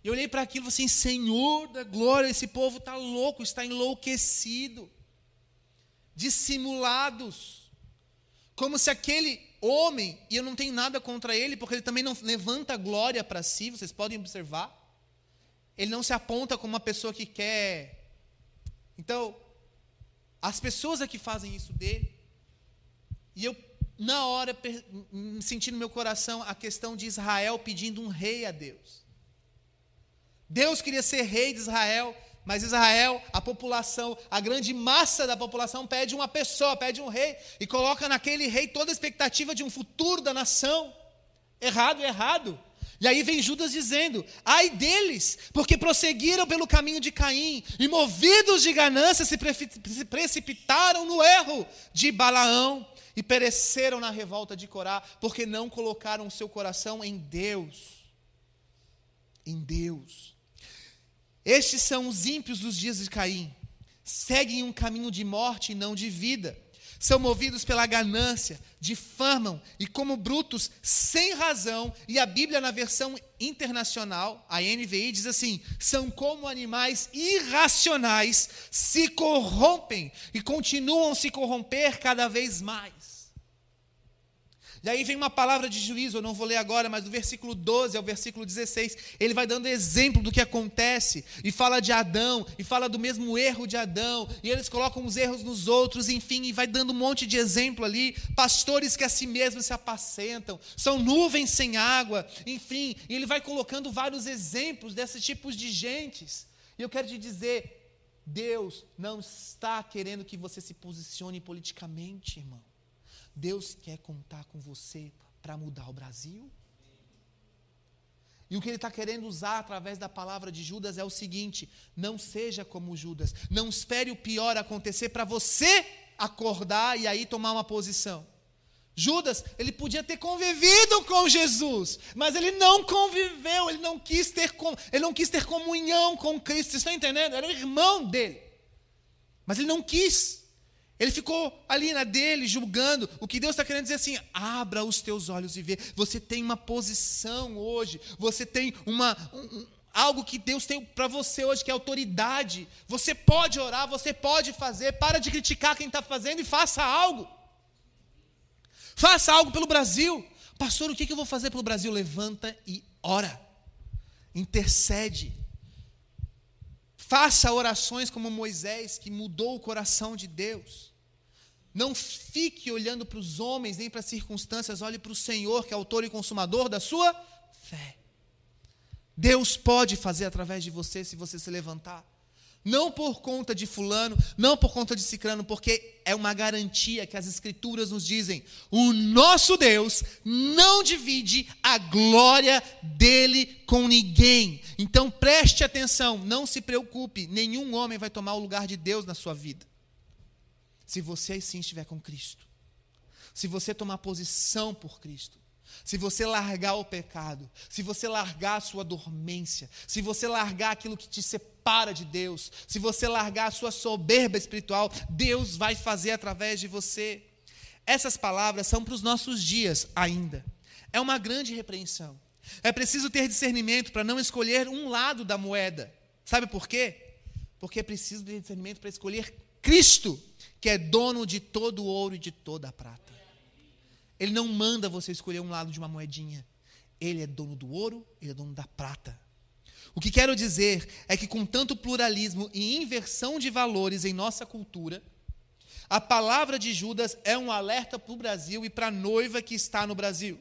Eu olhei para aquilo e falei assim, Senhor da glória, esse povo está louco, está enlouquecido dissimulados. Como se aquele homem, e eu não tenho nada contra ele, porque ele também não levanta glória para si, vocês podem observar. Ele não se aponta como uma pessoa que quer. Então, as pessoas é que fazem isso dele. E eu, na hora, senti no meu coração a questão de Israel pedindo um rei a Deus. Deus queria ser rei de Israel, mas Israel, a população, a grande massa da população pede uma pessoa, pede um rei e coloca naquele rei toda a expectativa de um futuro da nação. Errado, errado. E aí vem Judas dizendo: ai deles, porque prosseguiram pelo caminho de Caim, e movidos de ganância se, se precipitaram no erro de Balaão e pereceram na revolta de Corá, porque não colocaram o seu coração em Deus. Em Deus. Estes são os ímpios dos dias de Caim. Seguem um caminho de morte e não de vida. São movidos pela ganância, difamam e, como brutos, sem razão. E a Bíblia, na versão internacional, a NVI, diz assim: são como animais irracionais, se corrompem e continuam se corromper cada vez mais. E aí vem uma palavra de juízo, eu não vou ler agora, mas do versículo 12 ao versículo 16, ele vai dando exemplo do que acontece, e fala de Adão, e fala do mesmo erro de Adão, e eles colocam os erros nos outros, enfim, e vai dando um monte de exemplo ali, pastores que a si mesmos se apacentam, são nuvens sem água, enfim, e ele vai colocando vários exemplos desses tipos de gentes. E eu quero te dizer, Deus não está querendo que você se posicione politicamente, irmão. Deus quer contar com você para mudar o Brasil? E o que ele está querendo usar através da palavra de Judas é o seguinte: não seja como Judas, não espere o pior acontecer para você acordar e aí tomar uma posição. Judas, ele podia ter convivido com Jesus, mas ele não conviveu, ele não quis ter, ele não quis ter comunhão com Cristo. Vocês estão entendendo? Era irmão dele. Mas ele não quis. Ele ficou ali na dele, julgando. O que Deus está querendo dizer assim: abra os teus olhos e vê. Você tem uma posição hoje. Você tem uma, um, algo que Deus tem para você hoje, que é autoridade. Você pode orar, você pode fazer. Para de criticar quem está fazendo e faça algo. Faça algo pelo Brasil. Pastor, o que eu vou fazer pelo Brasil? Levanta e ora. Intercede. Faça orações como Moisés, que mudou o coração de Deus. Não fique olhando para os homens nem para as circunstâncias, olhe para o Senhor, que é autor e consumador da sua fé. Deus pode fazer através de você se você se levantar. Não por conta de fulano, não por conta de cicrano, porque é uma garantia que as escrituras nos dizem: o nosso Deus não divide a glória dele com ninguém. Então preste atenção, não se preocupe, nenhum homem vai tomar o lugar de Deus na sua vida. Se você sim estiver com Cristo. Se você tomar posição por Cristo se você largar o pecado, se você largar a sua dormência, se você largar aquilo que te separa de Deus, se você largar a sua soberba espiritual, Deus vai fazer através de você. Essas palavras são para os nossos dias ainda. É uma grande repreensão. É preciso ter discernimento para não escolher um lado da moeda. Sabe por quê? Porque é preciso ter discernimento para escolher Cristo, que é dono de todo o ouro e de toda a prata. Ele não manda você escolher um lado de uma moedinha. Ele é dono do ouro, ele é dono da prata. O que quero dizer é que, com tanto pluralismo e inversão de valores em nossa cultura, a palavra de Judas é um alerta para o Brasil e para a noiva que está no Brasil.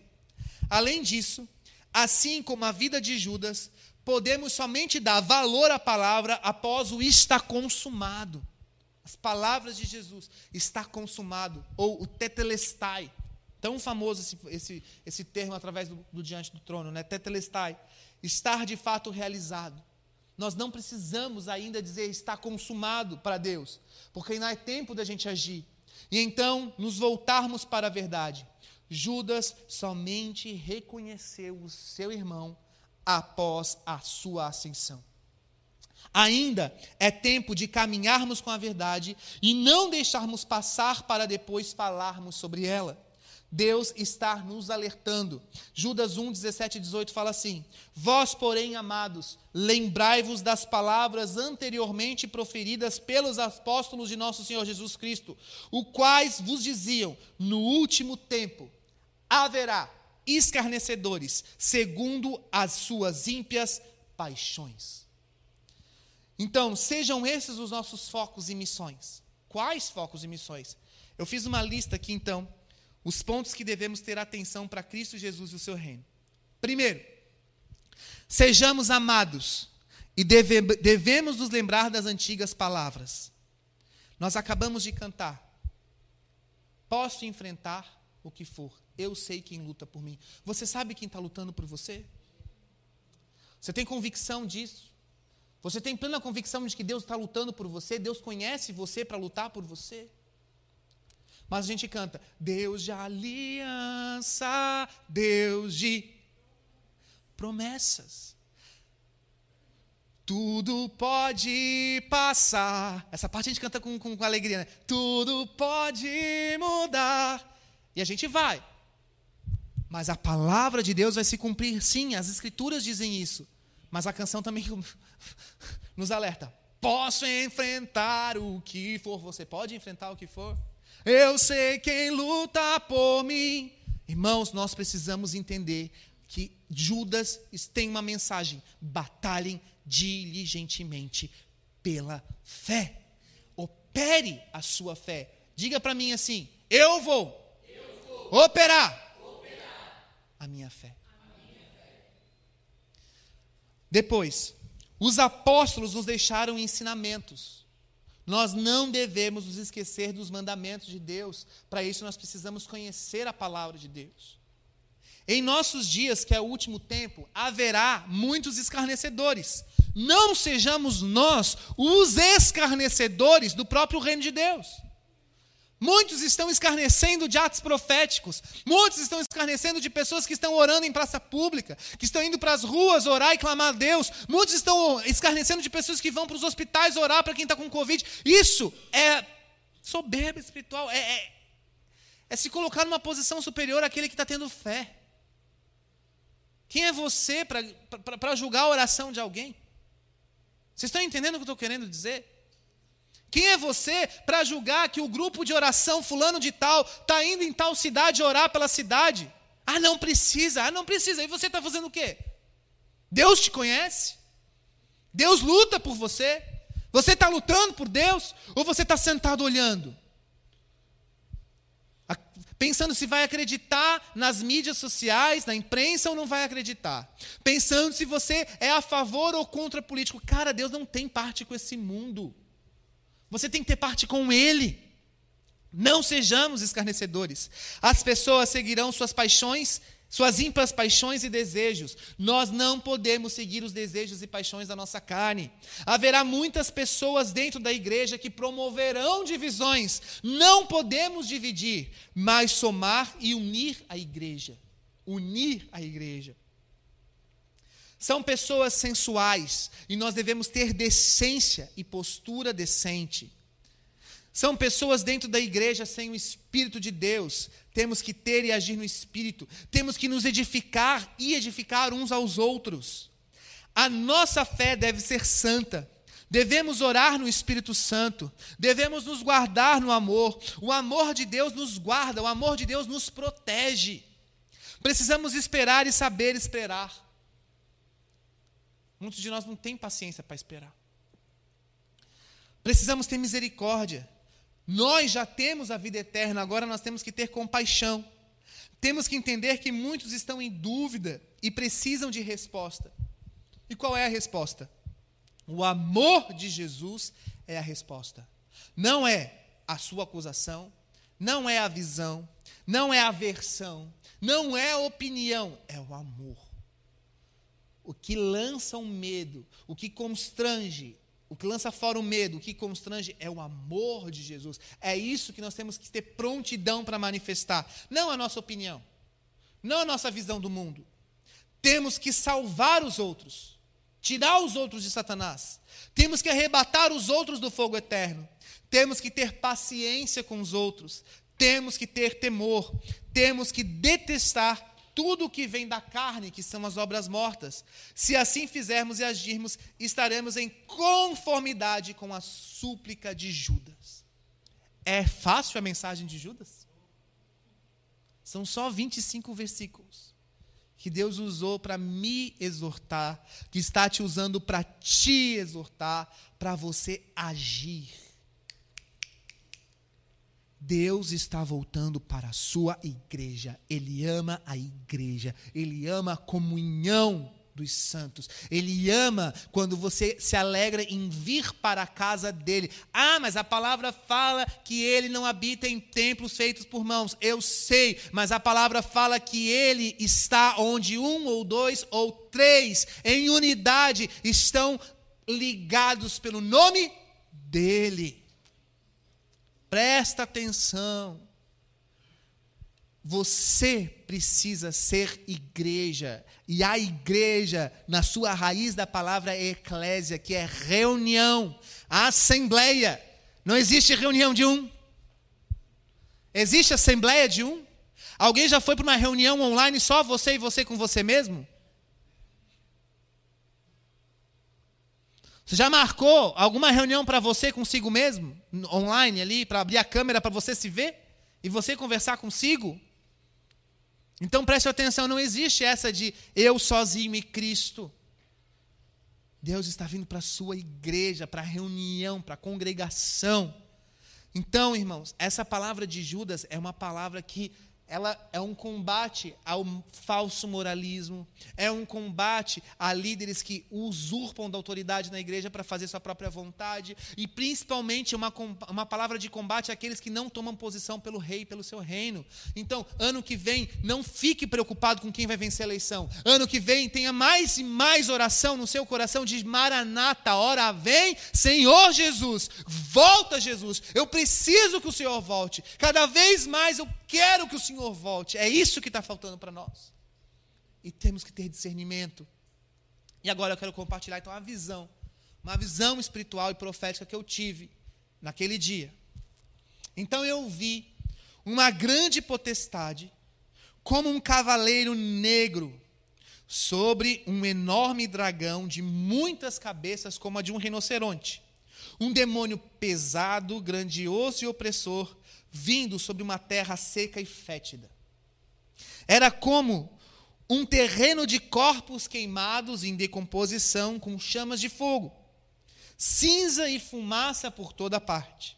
Além disso, assim como a vida de Judas, podemos somente dar valor à palavra após o está consumado. As palavras de Jesus, está consumado, ou o tetelestai. Tão famoso esse, esse, esse termo através do, do diante do trono, né? Tetelestai. Estar de fato realizado. Nós não precisamos ainda dizer está consumado para Deus, porque ainda é tempo da gente agir. E então nos voltarmos para a verdade. Judas somente reconheceu o seu irmão após a sua ascensão. Ainda é tempo de caminharmos com a verdade e não deixarmos passar para depois falarmos sobre ela. Deus está nos alertando. Judas 1, 17 e 18 fala assim: Vós, porém, amados, lembrai-vos das palavras anteriormente proferidas pelos apóstolos de nosso Senhor Jesus Cristo, os quais vos diziam: No último tempo haverá escarnecedores, segundo as suas ímpias paixões. Então, sejam esses os nossos focos e missões. Quais focos e missões? Eu fiz uma lista aqui, então os pontos que devemos ter atenção para Cristo Jesus e o seu reino. Primeiro, sejamos amados e deve, devemos nos lembrar das antigas palavras. Nós acabamos de cantar. Posso enfrentar o que for, eu sei quem luta por mim. Você sabe quem está lutando por você? Você tem convicção disso? Você tem plena convicção de que Deus está lutando por você? Deus conhece você para lutar por você? Mas a gente canta: Deus de aliança, Deus de promessas. Tudo pode passar. Essa parte a gente canta com, com, com alegria, né? Tudo pode mudar. E a gente vai. Mas a palavra de Deus vai se cumprir, sim, as escrituras dizem isso. Mas a canção também nos alerta. Posso enfrentar o que for. Você pode enfrentar o que for? Eu sei quem luta por mim. Irmãos, nós precisamos entender que Judas tem uma mensagem: batalhem diligentemente pela fé. Opere a sua fé. Diga para mim assim: eu vou, eu vou operar, operar, a minha fé. A minha fé. Depois, os apóstolos nos deixaram ensinamentos. Nós não devemos nos esquecer dos mandamentos de Deus. Para isso, nós precisamos conhecer a palavra de Deus. Em nossos dias, que é o último tempo, haverá muitos escarnecedores. Não sejamos nós os escarnecedores do próprio reino de Deus. Muitos estão escarnecendo de atos proféticos. Muitos estão escarnecendo de pessoas que estão orando em praça pública, que estão indo para as ruas orar e clamar a Deus. Muitos estão escarnecendo de pessoas que vão para os hospitais orar para quem está com Covid. Isso é soberba espiritual. É, é, é se colocar numa posição superior àquele que está tendo fé. Quem é você para julgar a oração de alguém? Vocês estão entendendo o que eu estou querendo dizer? Quem é você para julgar que o grupo de oração fulano de tal está indo em tal cidade orar pela cidade? Ah, não precisa, ah, não precisa. E você está fazendo o quê? Deus te conhece? Deus luta por você? Você está lutando por Deus? Ou você está sentado olhando? pensando se vai acreditar nas mídias sociais, na imprensa ou não vai acreditar, pensando se você é a favor ou contra político. Cara, Deus não tem parte com esse mundo. Você tem que ter parte com Ele. Não sejamos escarnecedores. As pessoas seguirão suas paixões suas ímpias paixões e desejos. Nós não podemos seguir os desejos e paixões da nossa carne. Haverá muitas pessoas dentro da igreja que promoverão divisões. Não podemos dividir, mas somar e unir a igreja. Unir a igreja. São pessoas sensuais e nós devemos ter decência e postura decente. São pessoas dentro da igreja sem o Espírito de Deus. Temos que ter e agir no Espírito. Temos que nos edificar e edificar uns aos outros. A nossa fé deve ser santa. Devemos orar no Espírito Santo. Devemos nos guardar no amor. O amor de Deus nos guarda. O amor de Deus nos protege. Precisamos esperar e saber esperar. Muitos de nós não têm paciência para esperar. Precisamos ter misericórdia. Nós já temos a vida eterna, agora nós temos que ter compaixão. Temos que entender que muitos estão em dúvida e precisam de resposta. E qual é a resposta? O amor de Jesus é a resposta. Não é a sua acusação, não é a visão, não é a versão, não é a opinião, é o amor. O que lança o medo, o que constrange, o que lança fora o medo, o que constrange é o amor de Jesus. É isso que nós temos que ter prontidão para manifestar. Não a nossa opinião, não a nossa visão do mundo. Temos que salvar os outros, tirar os outros de Satanás. Temos que arrebatar os outros do fogo eterno. Temos que ter paciência com os outros. Temos que ter temor. Temos que detestar tudo que vem da carne, que são as obras mortas. Se assim fizermos e agirmos, estaremos em conformidade com a súplica de Judas. É fácil a mensagem de Judas? São só 25 versículos que Deus usou para me exortar, que está te usando para te exortar, para você agir. Deus está voltando para a sua igreja. Ele ama a igreja. Ele ama a comunhão dos santos. Ele ama quando você se alegra em vir para a casa dele. Ah, mas a palavra fala que ele não habita em templos feitos por mãos. Eu sei, mas a palavra fala que ele está onde um ou dois ou três em unidade estão ligados pelo nome dele. Presta atenção. Você precisa ser igreja. E a igreja, na sua raiz da palavra é eclésia, que é reunião, assembleia. Não existe reunião de um. Existe assembleia de um? Alguém já foi para uma reunião online só você e você com você mesmo? Você já marcou alguma reunião para você consigo mesmo? Online ali, para abrir a câmera para você se ver? E você conversar consigo? Então preste atenção, não existe essa de eu sozinho e Cristo. Deus está vindo para a sua igreja, para a reunião, para a congregação. Então, irmãos, essa palavra de Judas é uma palavra que ela é um combate ao falso moralismo, é um combate a líderes que usurpam da autoridade na igreja para fazer sua própria vontade, e principalmente uma, uma palavra de combate àqueles que não tomam posição pelo rei, pelo seu reino. Então, ano que vem, não fique preocupado com quem vai vencer a eleição. Ano que vem, tenha mais e mais oração no seu coração de Maranata, hora vem, Senhor Jesus, volta Jesus, eu preciso que o Senhor volte. Cada vez mais eu quero que o Senhor volte. É isso que está faltando para nós. E temos que ter discernimento. E agora eu quero compartilhar então a visão, uma visão espiritual e profética que eu tive naquele dia. Então eu vi uma grande potestade, como um cavaleiro negro, sobre um enorme dragão de muitas cabeças, como a de um rinoceronte. Um demônio pesado, grandioso e opressor, vindo sobre uma terra seca e fétida. Era como um terreno de corpos queimados em decomposição com chamas de fogo, cinza e fumaça por toda parte.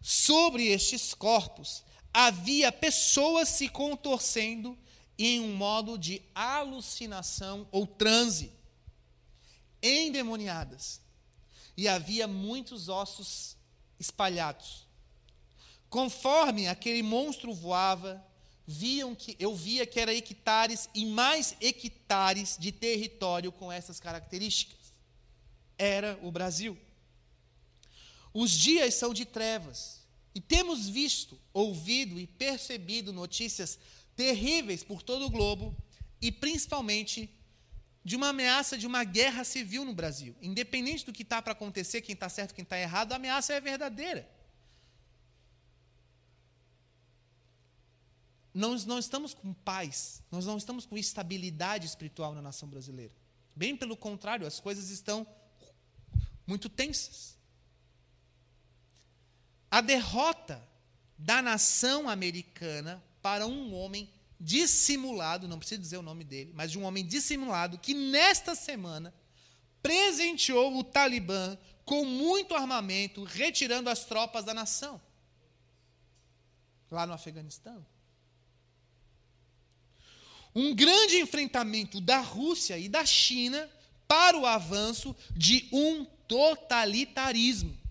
Sobre estes corpos havia pessoas se contorcendo em um modo de alucinação ou transe, endemoniadas. E havia muitos ossos espalhados. Conforme aquele monstro voava, viam que eu via que era hectares e mais hectares de território com essas características. Era o Brasil. Os dias são de trevas e temos visto, ouvido e percebido notícias terríveis por todo o globo e principalmente de uma ameaça de uma guerra civil no Brasil. Independente do que está para acontecer, quem está certo, quem está errado, a ameaça é verdadeira. Nós não estamos com paz, nós não estamos com estabilidade espiritual na nação brasileira. Bem pelo contrário, as coisas estão muito tensas. A derrota da nação americana para um homem dissimulado, não preciso dizer o nome dele, mas de um homem dissimulado que nesta semana presenteou o Talibã com muito armamento, retirando as tropas da nação lá no Afeganistão. Um grande enfrentamento da Rússia e da China para o avanço de um totalitarismo.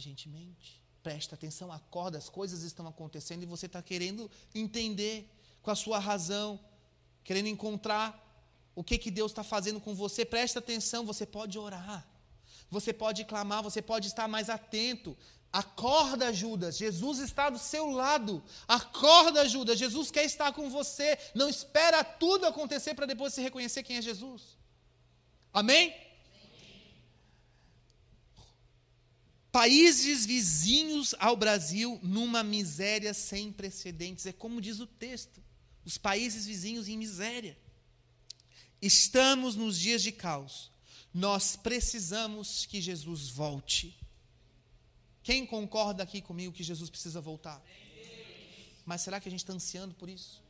diligentemente. Presta atenção, acorda, as coisas estão acontecendo e você está querendo entender com a sua razão, querendo encontrar o que, que Deus está fazendo com você. Presta atenção, você pode orar, você pode clamar, você pode estar mais atento. Acorda, Judas, Jesus está do seu lado. Acorda, Judas, Jesus quer estar com você. Não espera tudo acontecer para depois se reconhecer quem é Jesus. Amém? países vizinhos ao Brasil numa miséria sem precedentes. É como diz o texto: os países vizinhos em miséria. Estamos nos dias de caos. Nós precisamos que Jesus volte. Quem concorda aqui comigo que Jesus precisa voltar? Mas será que a gente está ansiando por isso?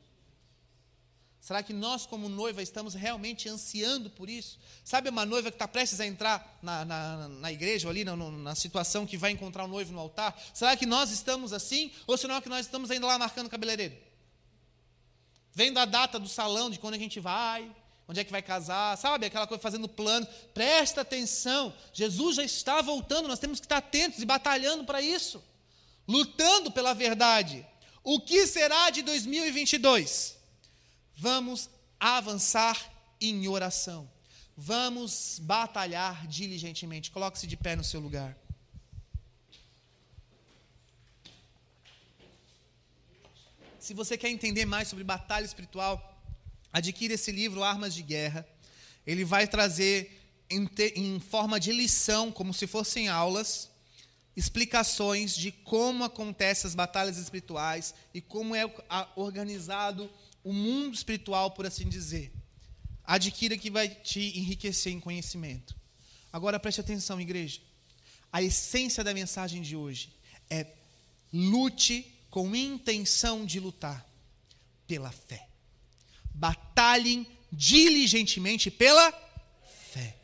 Será que nós, como noiva, estamos realmente ansiando por isso? Sabe uma noiva que está prestes a entrar na, na, na igreja, ali na, na, situação que vai encontrar o noivo no altar? Será que nós estamos assim? Ou será que nós estamos ainda lá marcando cabeleireiro? Vendo a data do salão, de quando a gente vai, onde é que vai casar, sabe? Aquela coisa fazendo plano. Presta atenção, Jesus já está voltando, nós temos que estar atentos e batalhando para isso, lutando pela verdade. O que será de 2022? Vamos avançar em oração. Vamos batalhar diligentemente. Coloque-se de pé no seu lugar. Se você quer entender mais sobre batalha espiritual, adquira esse livro, Armas de Guerra. Ele vai trazer em, te, em forma de lição, como se fossem aulas, explicações de como acontecem as batalhas espirituais e como é organizado o mundo espiritual, por assim dizer. Adquira que vai te enriquecer em conhecimento. Agora preste atenção, igreja. A essência da mensagem de hoje é lute com intenção de lutar pela fé. Batalhem diligentemente pela fé.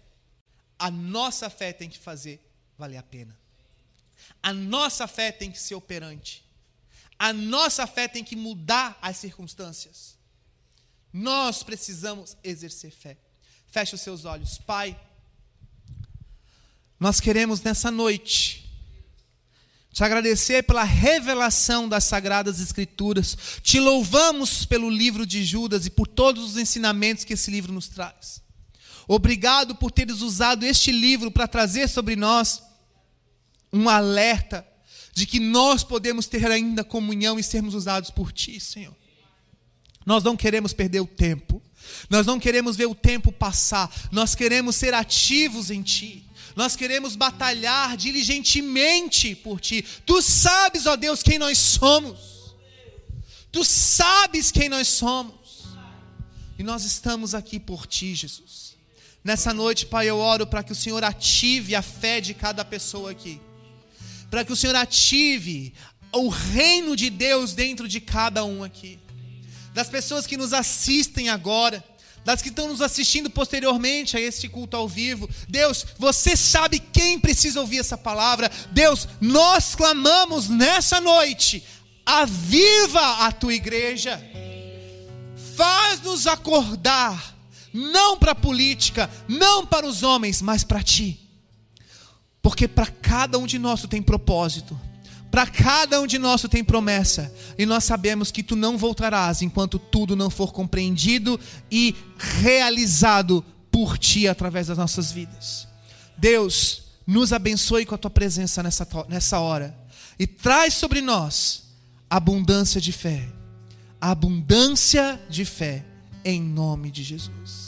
A nossa fé tem que fazer valer a pena. A nossa fé tem que ser operante. A nossa fé tem que mudar as circunstâncias. Nós precisamos exercer fé. Feche os seus olhos. Pai, nós queremos nessa noite te agradecer pela revelação das sagradas escrituras. Te louvamos pelo livro de Judas e por todos os ensinamentos que esse livro nos traz. Obrigado por teres usado este livro para trazer sobre nós um alerta de que nós podemos ter ainda comunhão e sermos usados por Ti, Senhor. Nós não queremos perder o tempo, nós não queremos ver o tempo passar, nós queremos ser ativos em Ti. Nós queremos batalhar diligentemente por Ti. Tu sabes, ó Deus, quem nós somos. Tu sabes quem nós somos. E nós estamos aqui por Ti, Jesus. Nessa noite, Pai, eu oro para que o Senhor ative a fé de cada pessoa aqui para que o Senhor ative o reino de Deus dentro de cada um aqui. Das pessoas que nos assistem agora, das que estão nos assistindo posteriormente a este culto ao vivo. Deus, você sabe quem precisa ouvir essa palavra. Deus, nós clamamos nessa noite, aviva a tua igreja, faz-nos acordar, não para a política, não para os homens, mas para ti. Porque para cada um de nós tu tem propósito. Para cada um de nós tu tem promessa, e nós sabemos que tu não voltarás enquanto tudo não for compreendido e realizado por ti através das nossas vidas. Deus, nos abençoe com a tua presença nessa, nessa hora e traz sobre nós abundância de fé. Abundância de fé, em nome de Jesus.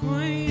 归。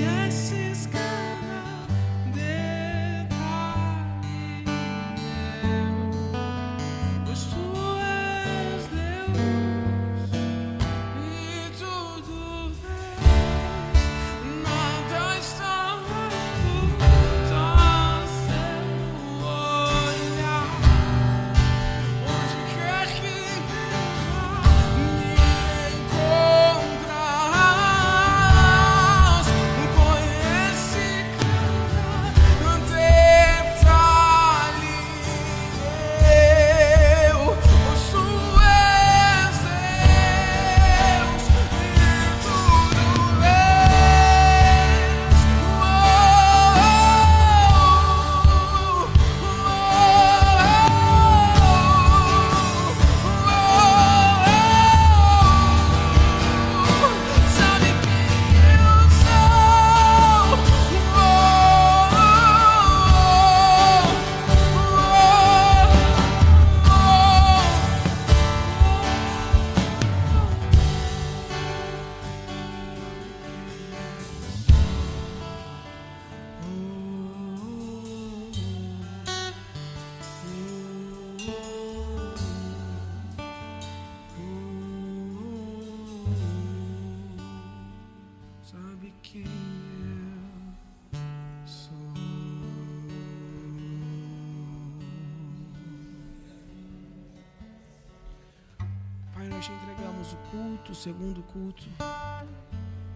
Segundo culto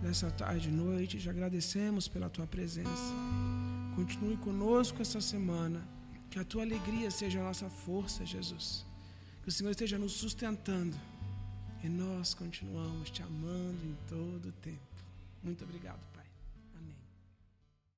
dessa tarde e noite. Te agradecemos pela tua presença. Continue conosco essa semana. Que a tua alegria seja a nossa força, Jesus. Que o Senhor esteja nos sustentando. E nós continuamos te amando em todo o tempo. Muito obrigado.